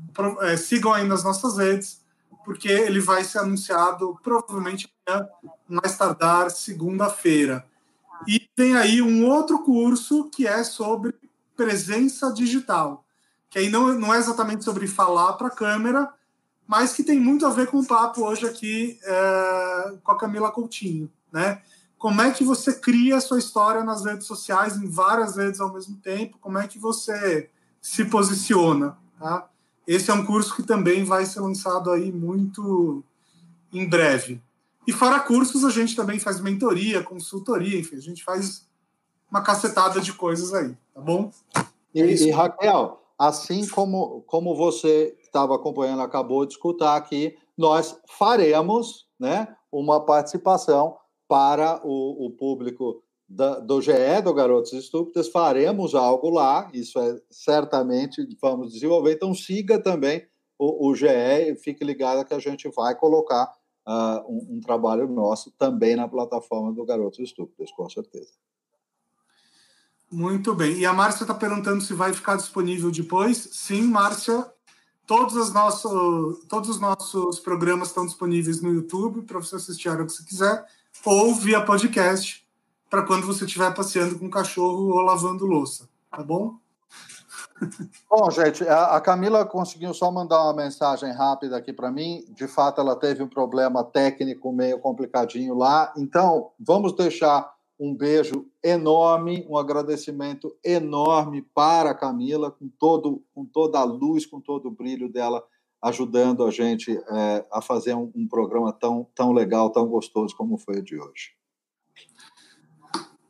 S3: É, sigam aí nas nossas redes porque ele vai ser anunciado provavelmente amanhã, mais tardar segunda-feira. E tem aí um outro curso que é sobre presença digital, que aí não, não é exatamente sobre falar para a câmera, mas que tem muito a ver com o papo hoje aqui é, com a Camila Coutinho, né? Como é que você cria a sua história nas redes sociais, em várias redes ao mesmo tempo? Como é que você se posiciona, tá? Esse é um curso que também vai ser lançado aí muito em breve. E fora cursos, a gente também faz mentoria, consultoria, enfim, a gente faz uma cacetada de coisas aí, tá bom?
S2: E, é e Raquel, assim como, como você estava acompanhando, acabou de escutar aqui, nós faremos né, uma participação para o, o público da, do GE, do Garotos Estúpidas, faremos algo lá, isso é certamente vamos desenvolver, então siga também o, o GE e fique ligado que a gente vai colocar uh, um, um, trabalho nosso também na plataforma do Garotos Estúpidos, com certeza.
S3: Muito bem. E a Márcia está perguntando se vai ficar disponível depois. Sim, Márcia. Todos os nossos, todos os nossos programas estão disponíveis no YouTube para você assistir a hora que você quiser, ou via podcast para quando você estiver passeando com o cachorro ou lavando louça. Tá bom?
S2: Bom, gente, a Camila conseguiu só mandar uma mensagem rápida aqui para mim. De fato, ela teve um problema técnico meio complicadinho lá. Então, vamos deixar um beijo enorme, um agradecimento enorme para a Camila, com, todo, com toda a luz, com todo o brilho dela, ajudando a gente é, a fazer um, um programa tão, tão legal, tão gostoso como foi o de hoje.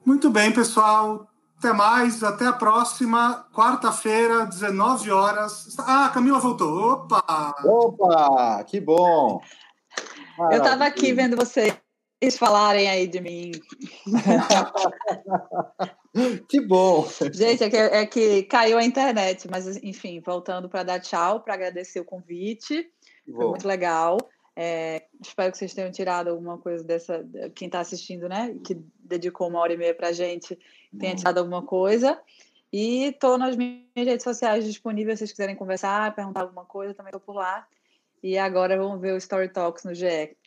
S3: Muito bem, pessoal. Até mais, até a próxima, quarta-feira, 19 horas. Ah, a Camila voltou. Opa!
S2: Opa, que bom!
S1: Maravilha. Eu estava aqui vendo vocês falarem aí de mim. <laughs>
S2: que bom!
S1: Gente, é que, é que, caiu a internet, mas enfim, voltando para dar tchau, para agradecer o convite. Foi muito legal. É, espero que vocês tenham tirado alguma coisa dessa. Quem está assistindo, né? Que dedicou uma hora e meia para a gente, tenha tirado alguma coisa. E estou nas minhas redes sociais disponíveis, se vocês quiserem conversar, perguntar alguma coisa, também estou por lá. E agora vamos ver o Story Talks no GE,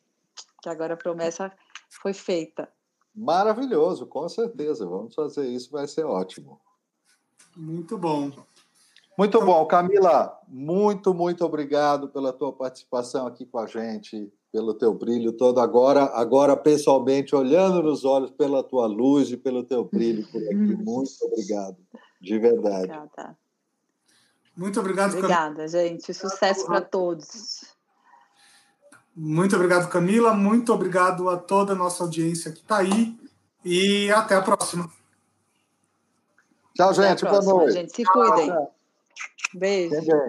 S1: que agora a promessa foi feita.
S2: Maravilhoso, com certeza. Vamos fazer isso, vai ser ótimo.
S3: Muito bom.
S2: Muito bom. Camila, muito, muito obrigado pela tua participação aqui com a gente, pelo teu brilho todo. Agora, agora pessoalmente, olhando nos olhos pela tua luz e pelo teu brilho por aqui. <laughs> Muito obrigado, de verdade.
S1: Obrigada.
S3: Muito obrigado,
S1: Obrigada, Camila. gente. Sucesso para todos.
S3: Muito obrigado, Camila. Muito obrigado a toda a nossa audiência que está aí. E até a próxima.
S2: Tchau, gente.
S1: Boa
S2: noite.
S1: Gente. Se cuidem. Beijo.